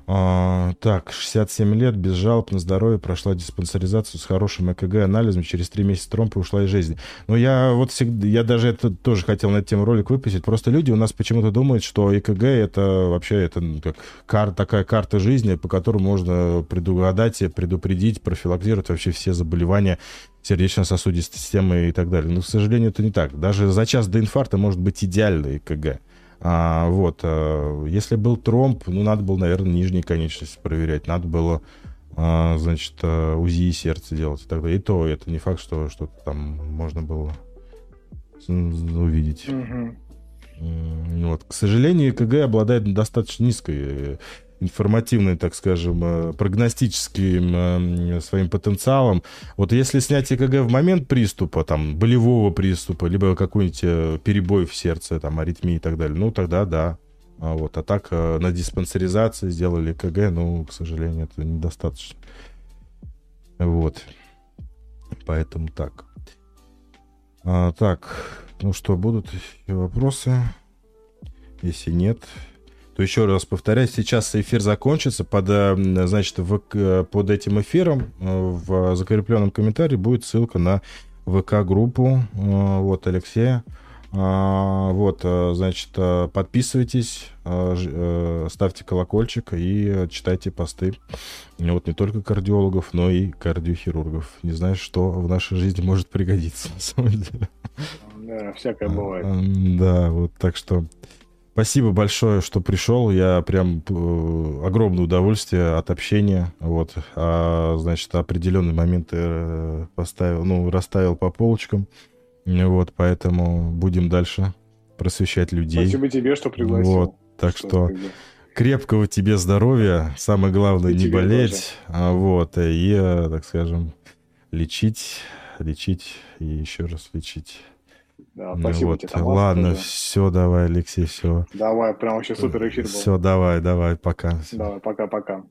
А, так, 67 лет, без жалоб на здоровье, прошла диспансеризацию с хорошим ЭКГ-анализом, через 3 месяца тромб и ушла из жизни. Но я вот всегда, я даже это тоже хотел на эту тему ролик выпустить. Просто люди у нас почему-то думают, что ЭКГ это вообще это ну, как кар, такая карта жизни, по которой можно предугадать, предупредить, профилактировать вообще все заболевания сердечно-сосудистой системы и так далее. Но, к сожалению, это не так. Даже за час до инфаркта может быть идеальный ЭКГ. А, вот, а, если был тромб, ну, надо было, наверное, нижние конечности проверять, надо было, а, значит, а, УЗИ сердца делать и так далее. И то это не факт, что что-то там можно было увидеть. М, Вот. К сожалению, ЭКГ обладает достаточно низкой информативной, так скажем, э, прогностическим э, своим потенциалом. Вот если снять ЭКГ в момент приступа, там, болевого приступа, либо какой-нибудь э, перебой в сердце, там, аритмии и так далее, ну, тогда да. А, вот. а так на диспансеризации сделали ЭКГ, ну, к сожалению, это недостаточно. Вот. Поэтому так. А, так, ну что, будут вопросы? Если нет, то еще раз повторяю, сейчас эфир закончится. Под, э, значит, в, к- под этим эфиром э, в закрепленном комментарии будет ссылка на ВК-группу э, вот Алексея. А, Вот, э, значит, э, подписывайтесь, э, э, ставьте колокольчик и э, читайте посты. Вот не только кардиологов, но и кардиохирургов. Не знаешь, что в нашей жизни может пригодиться, на самом деле. Да, всякое бывает. А, Да, вот так что спасибо большое, что пришел. Я прям э, огромное удовольствие от общения. Вот, а, значит, определенные моменты э, поставил, ну, расставил по полочкам. Вот, поэтому будем дальше просвещать людей. Спасибо тебе, что пригласил. Вот, так что бы, крепкого тебе здоровья. Самое главное И не болеть. А, вот, и, э, так скажем, лечить, лечить и еще раз лечить. Да, Ну спасибо вот, тебе, Тамас, ладно, тоже. все, давай, Алексей, все. Давай, прям вообще супер эфир был. Все, давай, давай, пока. Давай, пока-пока.